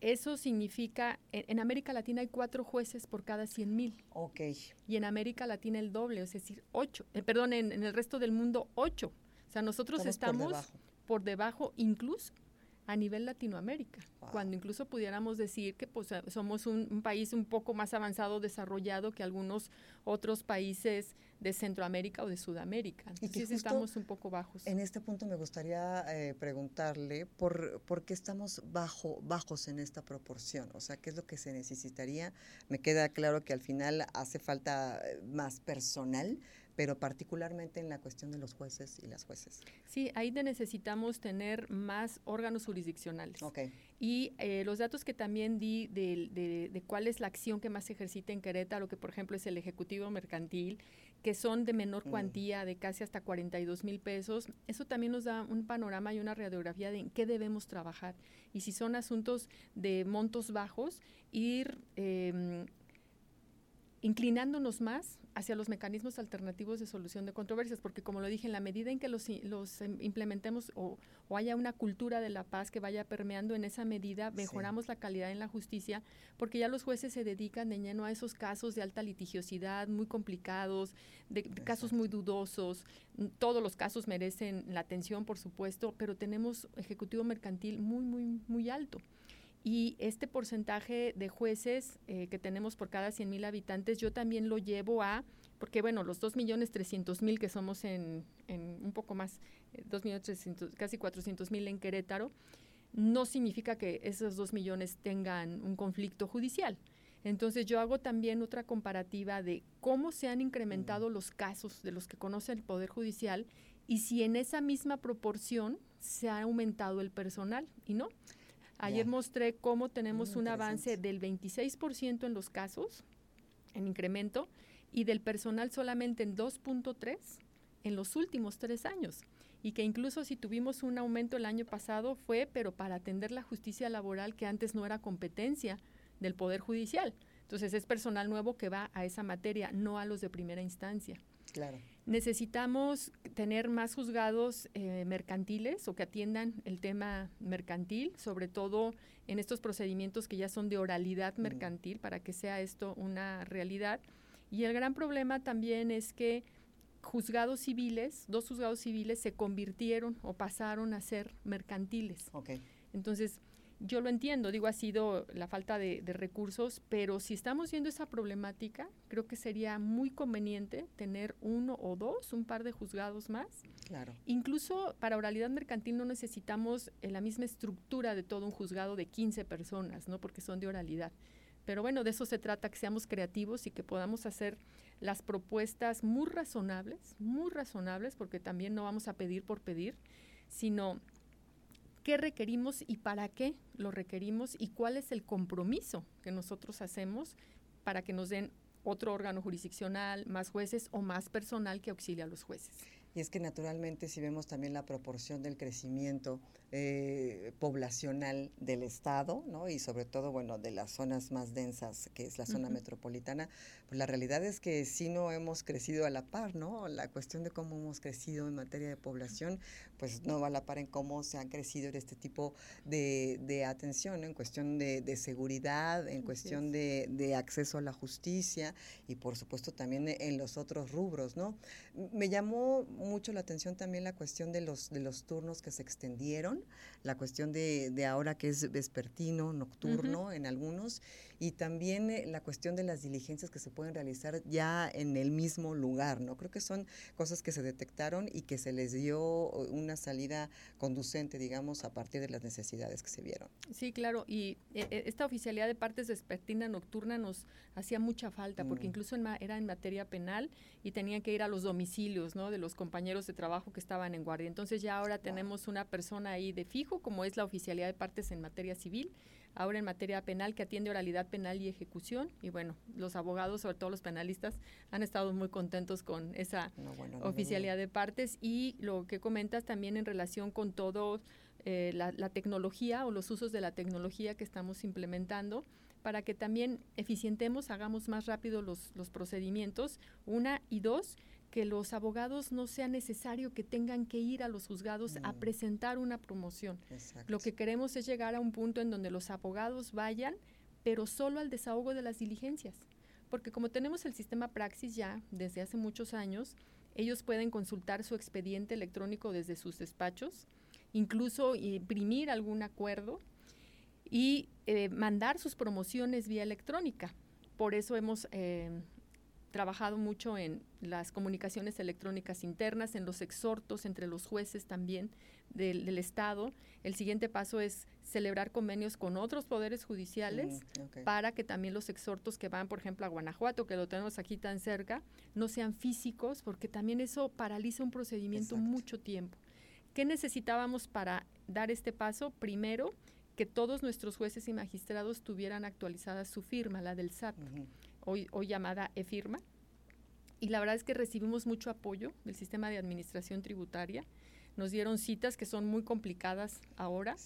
Eso significa, en, en, América Latina hay cuatro jueces por cada 100 mil.
Ok.
Y en América Latina el doble, es decir, ocho. Eh, perdón, en, en, el resto del mundo, ocho. O sea, nosotros estamos,
estamos
por, debajo. por debajo, incluso a nivel Latinoamérica, wow. cuando incluso pudiéramos decir que pues, somos un, un, país un poco más avanzado, desarrollado que algunos otros países de Centroamérica o de Sudamérica. Entonces
y
estamos un poco bajos.
En este punto me gustaría eh, preguntarle por, por qué estamos bajo, bajos en esta proporción, o sea, qué es lo que se necesitaría. Me queda claro que al final hace falta eh, más personal, pero particularmente en la cuestión de los jueces y las jueces.
Sí, ahí necesitamos tener más órganos jurisdiccionales.
Okay.
Y eh, los datos que también di de, de, de, cuál es la acción que más se ejercita en Querétaro, que por ejemplo es el Ejecutivo Mercantil, que son de menor cuantía, mm. de casi hasta 42 mil pesos, eso también nos da un panorama y una radiografía de en qué debemos trabajar. Y si son asuntos de montos bajos, ir eh, inclinándonos más hacia los mecanismos alternativos de solución de controversias, porque como lo dije, en la medida en que los, los implementemos o, o, haya una cultura de la paz que vaya permeando, en esa medida mejoramos sí. la calidad en la justicia, porque ya los jueces se dedican de lleno a esos casos de alta litigiosidad, muy complicados, de, de casos muy dudosos. Todos los casos merecen la atención, por supuesto, pero tenemos ejecutivo mercantil muy, muy, muy alto y este porcentaje de jueces eh, que tenemos por cada 100 mil habitantes, yo también lo llevo a, porque bueno, los 2 millones 300 mil que somos en, en, un poco más, eh, 2 millones 300, casi 400 mil en Querétaro, no significa que esos 2 millones tengan un conflicto judicial. Entonces yo hago también otra comparativa de cómo se han incrementado mm. los casos de los que conoce el Poder Judicial y si en esa misma proporción se ha aumentado el personal y no. Ayer yeah. mostré cómo tenemos un avance del 26% en los casos, en incremento, y del personal solamente en 2.3 en los últimos tres años. Y que incluso si tuvimos un aumento el año pasado fue, pero para atender la justicia laboral que antes no era competencia del Poder Judicial. Entonces es personal nuevo que va a esa materia, no a los de primera instancia.
Claro.
Necesitamos tener más juzgados eh, mercantiles o que atiendan el tema mercantil, sobre todo en estos procedimientos que ya son de oralidad mercantil, para que sea esto una realidad. Y el gran problema también es que juzgados civiles, dos juzgados civiles se convirtieron o pasaron a ser mercantiles. Entonces, yo lo entiendo, digo, ha sido la falta de, recursos, pero si estamos viendo esa problemática, creo que sería muy conveniente tener uno o dos, un par de juzgados más.
Claro.
Incluso para oralidad mercantil no necesitamos la misma estructura de todo un juzgado de 15 personas, ¿no? Porque son de oralidad. Pero bueno, de eso se trata, que seamos creativos y que podamos hacer las propuestas muy razonables, muy razonables, porque también no vamos a pedir por pedir, sino qué requerimos y para qué lo requerimos y cuál es el compromiso que nosotros hacemos para que nos den otro órgano jurisdiccional, más jueces o más personal que auxilia a los jueces.
Y es que naturalmente si vemos también la proporción del crecimiento eh, poblacional del Estado, ¿no? Y sobre todo, bueno, de las zonas más densas, que es la zona metropolitana, pues la realidad es que sí no hemos crecido a la par, ¿no? La cuestión de cómo hemos crecido en materia de población, pues no va a la par en cómo se han crecido en este tipo de, atención, en cuestión de, seguridad, en cuestión de, de, acceso a la justicia y por supuesto también en los otros rubros, ¿no? Me llamó mucho la atención también la cuestión de los, de los turnos que se extendieron la cuestión de, de ahora que es vespertino, nocturno en algunos, y también eh, la cuestión de las diligencias que se pueden realizar ya en el mismo lugar, ¿no? Creo que son cosas que se detectaron y que se les dio una salida conducente, digamos, a partir de las necesidades que se vieron.
Sí, claro, y eh, eh, esta oficialidad de partes vespertina nocturna nos hacía mucha falta, porque mm. incluso era en materia penal y tenían que ir a los domicilios, ¿no? De los compañeros de trabajo que estaban en guardia. Entonces ya ahora tenemos una persona ahí de fijo, como es la oficialidad de partes en materia civil, ahora en materia penal que atiende oralidad penal y ejecución. Y bueno, los abogados, sobre todo los penalistas, han estado muy contentos con esa oficialidad de partes. Y lo que comentas también en relación con todo eh, la, tecnología o los usos de la tecnología que estamos implementando para que también eficientemos, hagamos más rápido los, los procedimientos, una y dos, que los abogados no sea necesario que tengan que ir a los juzgados a mm. presentar una promoción. Lo que queremos es llegar a un punto en donde los abogados vayan, pero solo al desahogo de las diligencias. Porque como tenemos el sistema Praxis ya desde hace muchos años, ellos pueden consultar su expediente electrónico desde sus despachos, incluso imprimir algún acuerdo y eh, mandar sus promociones vía electrónica. Por eso hemos eh, trabajado mucho en las comunicaciones electrónicas internas, en los exhortos entre los jueces también del, Estado. El siguiente paso es celebrar convenios con otros poderes judiciales mm, para que también los exhortos que van, por ejemplo, a Guanajuato, que lo tenemos aquí tan cerca, no sean físicos, porque también eso paraliza un procedimiento mucho tiempo. ¿Qué necesitábamos para dar este paso? Primero, que todos nuestros jueces y magistrados tuvieran actualizada su firma, la del SAT hoy, hoy llamada e-firma. Y la verdad es que recibimos mucho apoyo del sistema de administración tributaria. Nos dieron citas que son muy complicadas ahora,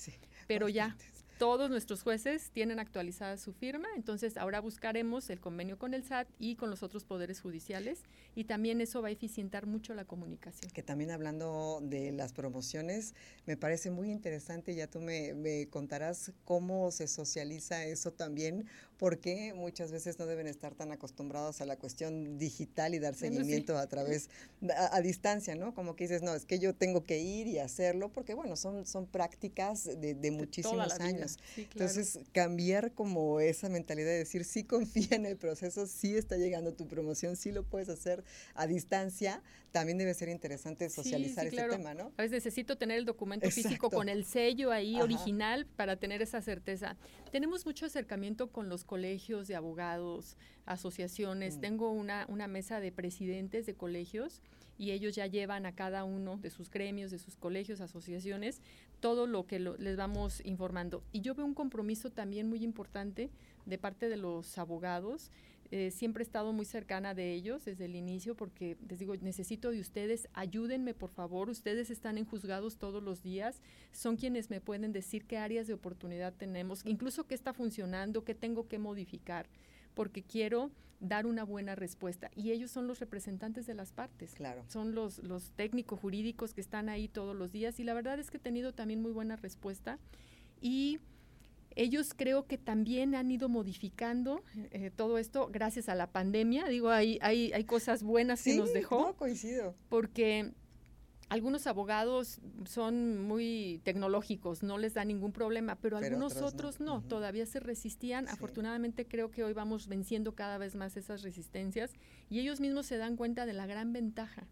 pero ya todos nuestros jueces tienen actualizada su firma, entonces ahora buscaremos el convenio con el SAT y con los otros poderes judiciales y también eso va a eficientar mucho la comunicación.
Que también hablando de las promociones, me parece muy interesante, ya tú me, me contarás cómo se socializa eso también, porque muchas veces no deben estar tan acostumbrados a la cuestión digital y dar seguimiento a través, a, distancia, ¿no? Como que dices, no, es que yo tengo que ir y hacerlo, porque bueno, son, son prácticas de, de muchísimos años. [LAUGHS] Entonces, cambiar como esa mentalidad de decir, sí confía en el proceso, sí está llegando tu promoción, sí lo puedes hacer a distancia, también debe ser interesante socializar ese tema, ¿no?
A veces necesito tener el documento físico con el sello ahí original para tener esa certeza. Tenemos mucho acercamiento con los colegios de abogados, asociaciones. Mm. Tengo una, una mesa de presidentes de colegios y ellos ya llevan a cada uno de sus gremios, de sus colegios, asociaciones, todo lo que les vamos informando. Y yo veo un compromiso también muy importante de parte de los abogados. Eh, siempre he estado muy cercana de ellos desde el inicio porque les digo, necesito de ustedes, ayúdenme por favor, ustedes están en juzgados todos los días, son quienes me pueden decir qué áreas de oportunidad tenemos, incluso qué está funcionando, qué tengo que modificar porque quiero dar una buena respuesta. Y ellos son los representantes de las partes.
Claro.
Son los, los técnicos jurídicos que están ahí todos los días. Y la verdad es que he tenido también muy buena respuesta. Y ellos creo que también han ido modificando eh, todo esto gracias a la pandemia. Digo, hay, hay, hay cosas buenas que nos dejó.
No, coincido.
Porque algunos abogados son muy tecnológicos, no les da ningún problema, pero,
Pero
algunos
otros
otros
no.
todavía se resistían. Afortunadamente creo que hoy vamos venciendo cada vez más esas resistencias y ellos mismos se dan cuenta de la gran ventaja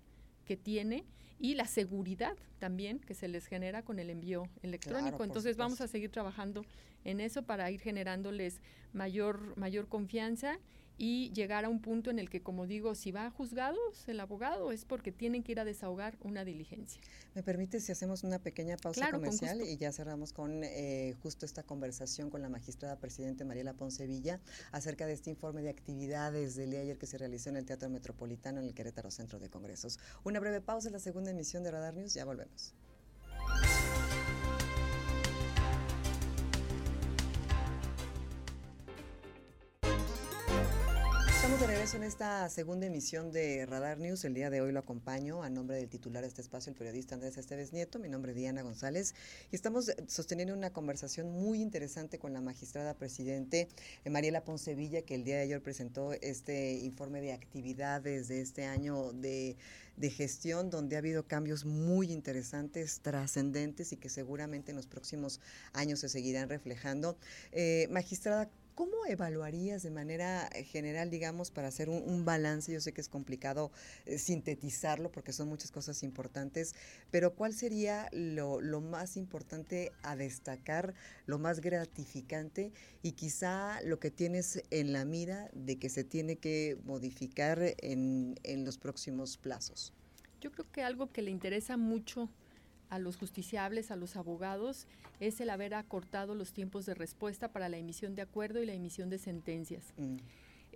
que tiene y la seguridad también que se les genera con el envío electrónico. Entonces vamos a seguir trabajando en eso para ir generándoles mayor mayor confianza y llegar a un punto en el que, como digo, si va a juzgados el abogado es porque tienen que ir a desahogar una diligencia.
¿Me permite si hacemos una pequeña pausa
Claro,
comercial y ya cerramos con eh, justo esta conversación con la magistrada presidente Mariela Poncevilla acerca de este informe de actividades del día de ayer que se realizó en el Teatro Metropolitano en el Querétaro Centro de Congresos? Una breve pausa en la segunda emisión de Radar News, ya volvemos. Estamos de regreso en esta segunda emisión de Radar News. El día de hoy lo acompaño a nombre del titular de este espacio, el periodista Andrés Esteves Nieto. Mi nombre es Diana González y estamos eh, sosteniendo una conversación muy interesante con la magistrada presidente eh, Mariela Poncevilla, que el día de ayer presentó este informe de actividades de este año de, gestión, donde ha habido cambios muy interesantes, trascendentes y que seguramente en los próximos años se seguirán reflejando. Eh, magistrada, ¿Cómo evaluarías de manera eh, general, digamos, para hacer un, balance? Yo sé que es complicado eh, sintetizarlo porque son muchas cosas importantes, pero ¿cuál sería lo, más importante a destacar, lo más gratificante y quizá lo que tienes en la mira de que se tiene que modificar en los próximos plazos?
Yo creo que algo que le interesa mucho a los justiciables, a los abogados, es el haber acortado los tiempos de respuesta para la emisión de acuerdo y la emisión de sentencias.
Mm.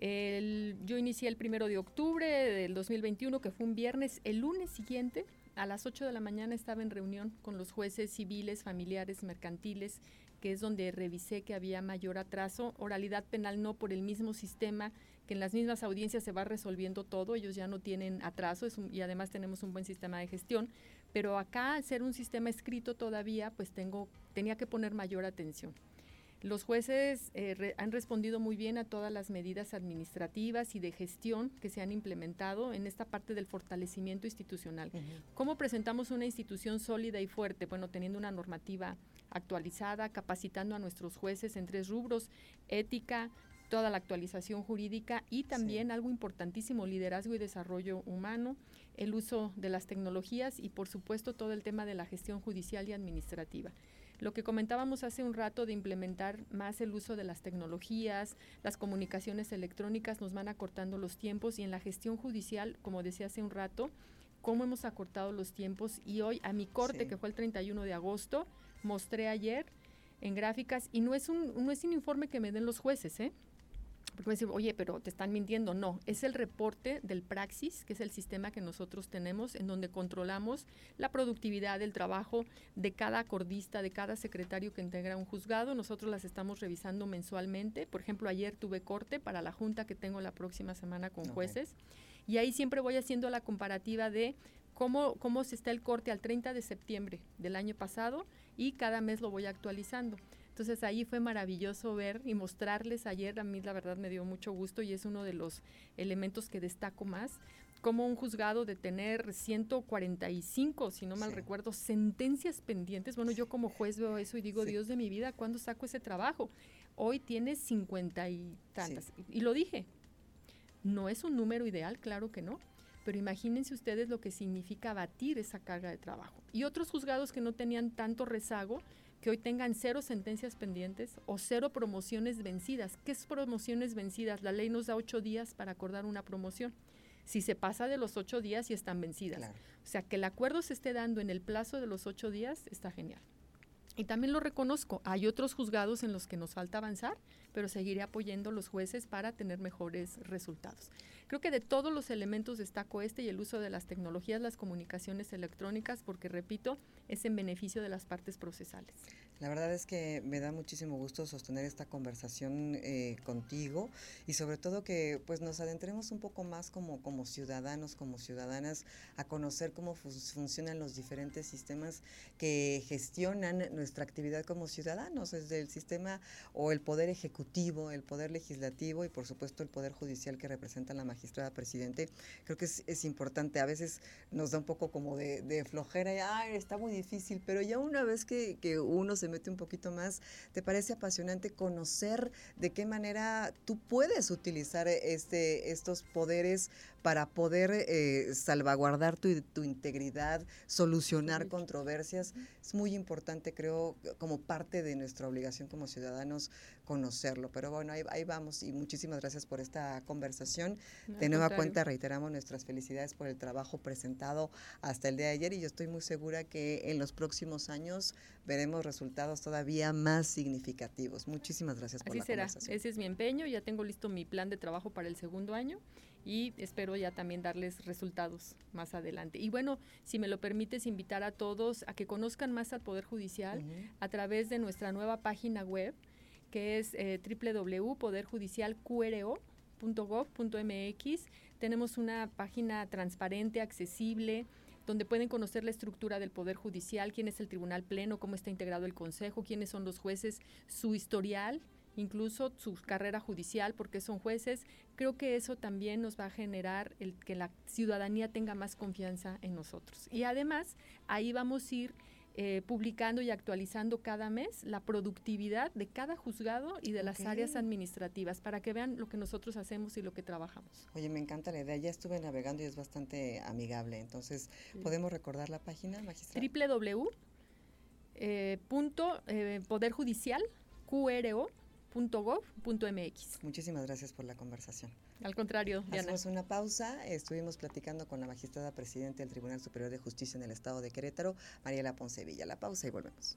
El- yo inicié el primero de octubre del 2021, que fue un viernes. El lunes siguiente, a las 8 de la mañana, estaba en reunión con los jueces civiles, familiares, mercantiles, que es donde revisé que había mayor atraso. Oralidad penal no por el mismo sistema, que en las mismas audiencias se va resolviendo todo. Ellos ya no tienen atraso un- y además tenemos un buen sistema de gestión. Pero acá, al ser un sistema escrito todavía, pues tengo, tenía que poner mayor atención. Los jueces eh, re- han respondido muy bien a todas las medidas administrativas y de gestión que se han implementado en esta parte del fortalecimiento institucional. ¿Cómo presentamos una institución sólida y fuerte? Bueno, teniendo una normativa actualizada, capacitando a nuestros jueces en tres rubros, ética, toda la actualización jurídica y también algo importantísimo, liderazgo y desarrollo humano, el uso de las tecnologías y por supuesto todo el tema de la gestión judicial y administrativa. Lo que comentábamos hace un rato de implementar más el uso de las tecnologías, las comunicaciones electrónicas nos van acortando los tiempos y en la gestión judicial, como decía hace un rato, cómo hemos acortado los tiempos y hoy a mi corte,
Sí.
que fue el 31 de agosto, mostré ayer en gráficas y no es un, no es un informe que me den los jueces, ¿eh? Porque me dicen, oye, pero te están mintiendo. No, es el reporte del Praxis, que es el sistema que nosotros tenemos, en donde controlamos la productividad del trabajo de cada acordista, de cada secretario que integra un juzgado. Nosotros las estamos revisando mensualmente. Por ejemplo, ayer tuve corte para la junta que tengo la próxima semana con jueces. Y ahí siempre voy haciendo la comparativa de cómo, cómo se está el corte al 30 de septiembre del año pasado y cada mes lo voy actualizando. Entonces ahí fue maravilloso ver y mostrarles ayer, a mí la verdad me dio mucho gusto y es uno de los elementos que destaco más, como un juzgado de tener 145, si no mal
Sí.
recuerdo, sentencias pendientes. Bueno, yo como juez veo eso y digo,
Sí.
Dios de mi vida, ¿cuándo saco ese trabajo? Hoy tiene 50 y tantas. Y lo dije, no es un número ideal, claro que no, pero imagínense ustedes lo que significa batir esa carga de trabajo. Y otros juzgados que no tenían tanto rezago, que hoy tengan cero sentencias pendientes o cero promociones vencidas. ¿Qué es promociones vencidas? La ley nos da ocho días para acordar una promoción. Si se pasa de los ocho días y están vencidas.
Claro.
O sea, que el acuerdo se esté dando en el plazo de los ocho días está genial. Y también lo reconozco, hay otros juzgados en los que nos falta avanzar, pero seguiré apoyando a los jueces para tener mejores resultados. Creo que de todos los elementos destaco este y el uso de las tecnologías, las comunicaciones electrónicas, porque repito, es en beneficio de las partes procesales.
La verdad es que me da muchísimo gusto sostener esta conversación eh, contigo y sobre todo que pues nos adentremos un poco más como, como ciudadanos, como ciudadanas, a conocer cómo funcionan los diferentes sistemas que gestionan nuestra actividad como ciudadanos, desde el sistema o el poder ejecutivo, el poder legislativo y por supuesto el poder judicial que representa la magistrada presidente. Creo que es, importante, a veces nos da un poco como de, flojera y Ay, está muy difícil, pero ya una vez que, que uno se mete un poquito más, ¿te parece apasionante conocer de qué manera tú puedes utilizar este, estos poderes para poder eh, salvaguardar tu, tu, integridad, solucionar controversias? Es muy importante, creo, como parte de nuestra obligación como ciudadanos conocerlo. Pero bueno, ahí, vamos y muchísimas gracias por esta conversación. de nueva cuenta reiteramos nuestras felicidades por el trabajo presentado hasta el día de ayer y yo estoy muy segura que en los próximos años veremos resultados todavía más significativos. Muchísimas gracias por
Así
la
será.
conversación.
Ese es mi empeño, ya tengo listo mi plan de trabajo para el segundo año y espero ya también darles resultados más adelante. Y bueno, si me lo permites, invitar a todos a que conozcan más al Poder Judicial a través de nuestra nueva página web que es eh, www.poderjudicialqro.gov.mx. Tenemos una página transparente, accesible, donde pueden conocer la estructura del Poder Judicial, quién es el Tribunal Pleno, cómo está integrado el Consejo, quiénes son los jueces, su historial, incluso su carrera judicial, porque son jueces. Creo que eso también nos va a generar el que la ciudadanía tenga más confianza en nosotros. Y además, ahí vamos a ir eh, publicando y actualizando cada mes la productividad de cada juzgado y de las áreas administrativas para que vean lo que nosotros hacemos y lo que trabajamos.
Oye, me encanta la idea. Ya estuve navegando y es bastante amigable. Entonces, ¿podemos recordar la página, magistrada?
www. Eh, punto, eh, Poder Judicial, .gov.mx.
Muchísimas gracias por la conversación.
Al contrario,
Diana. Hacemos una pausa. Estuvimos platicando con la magistrada presidente del Tribunal Superior de Justicia en el Estado de Querétaro, Mariela Poncevilla. La pausa y volvemos.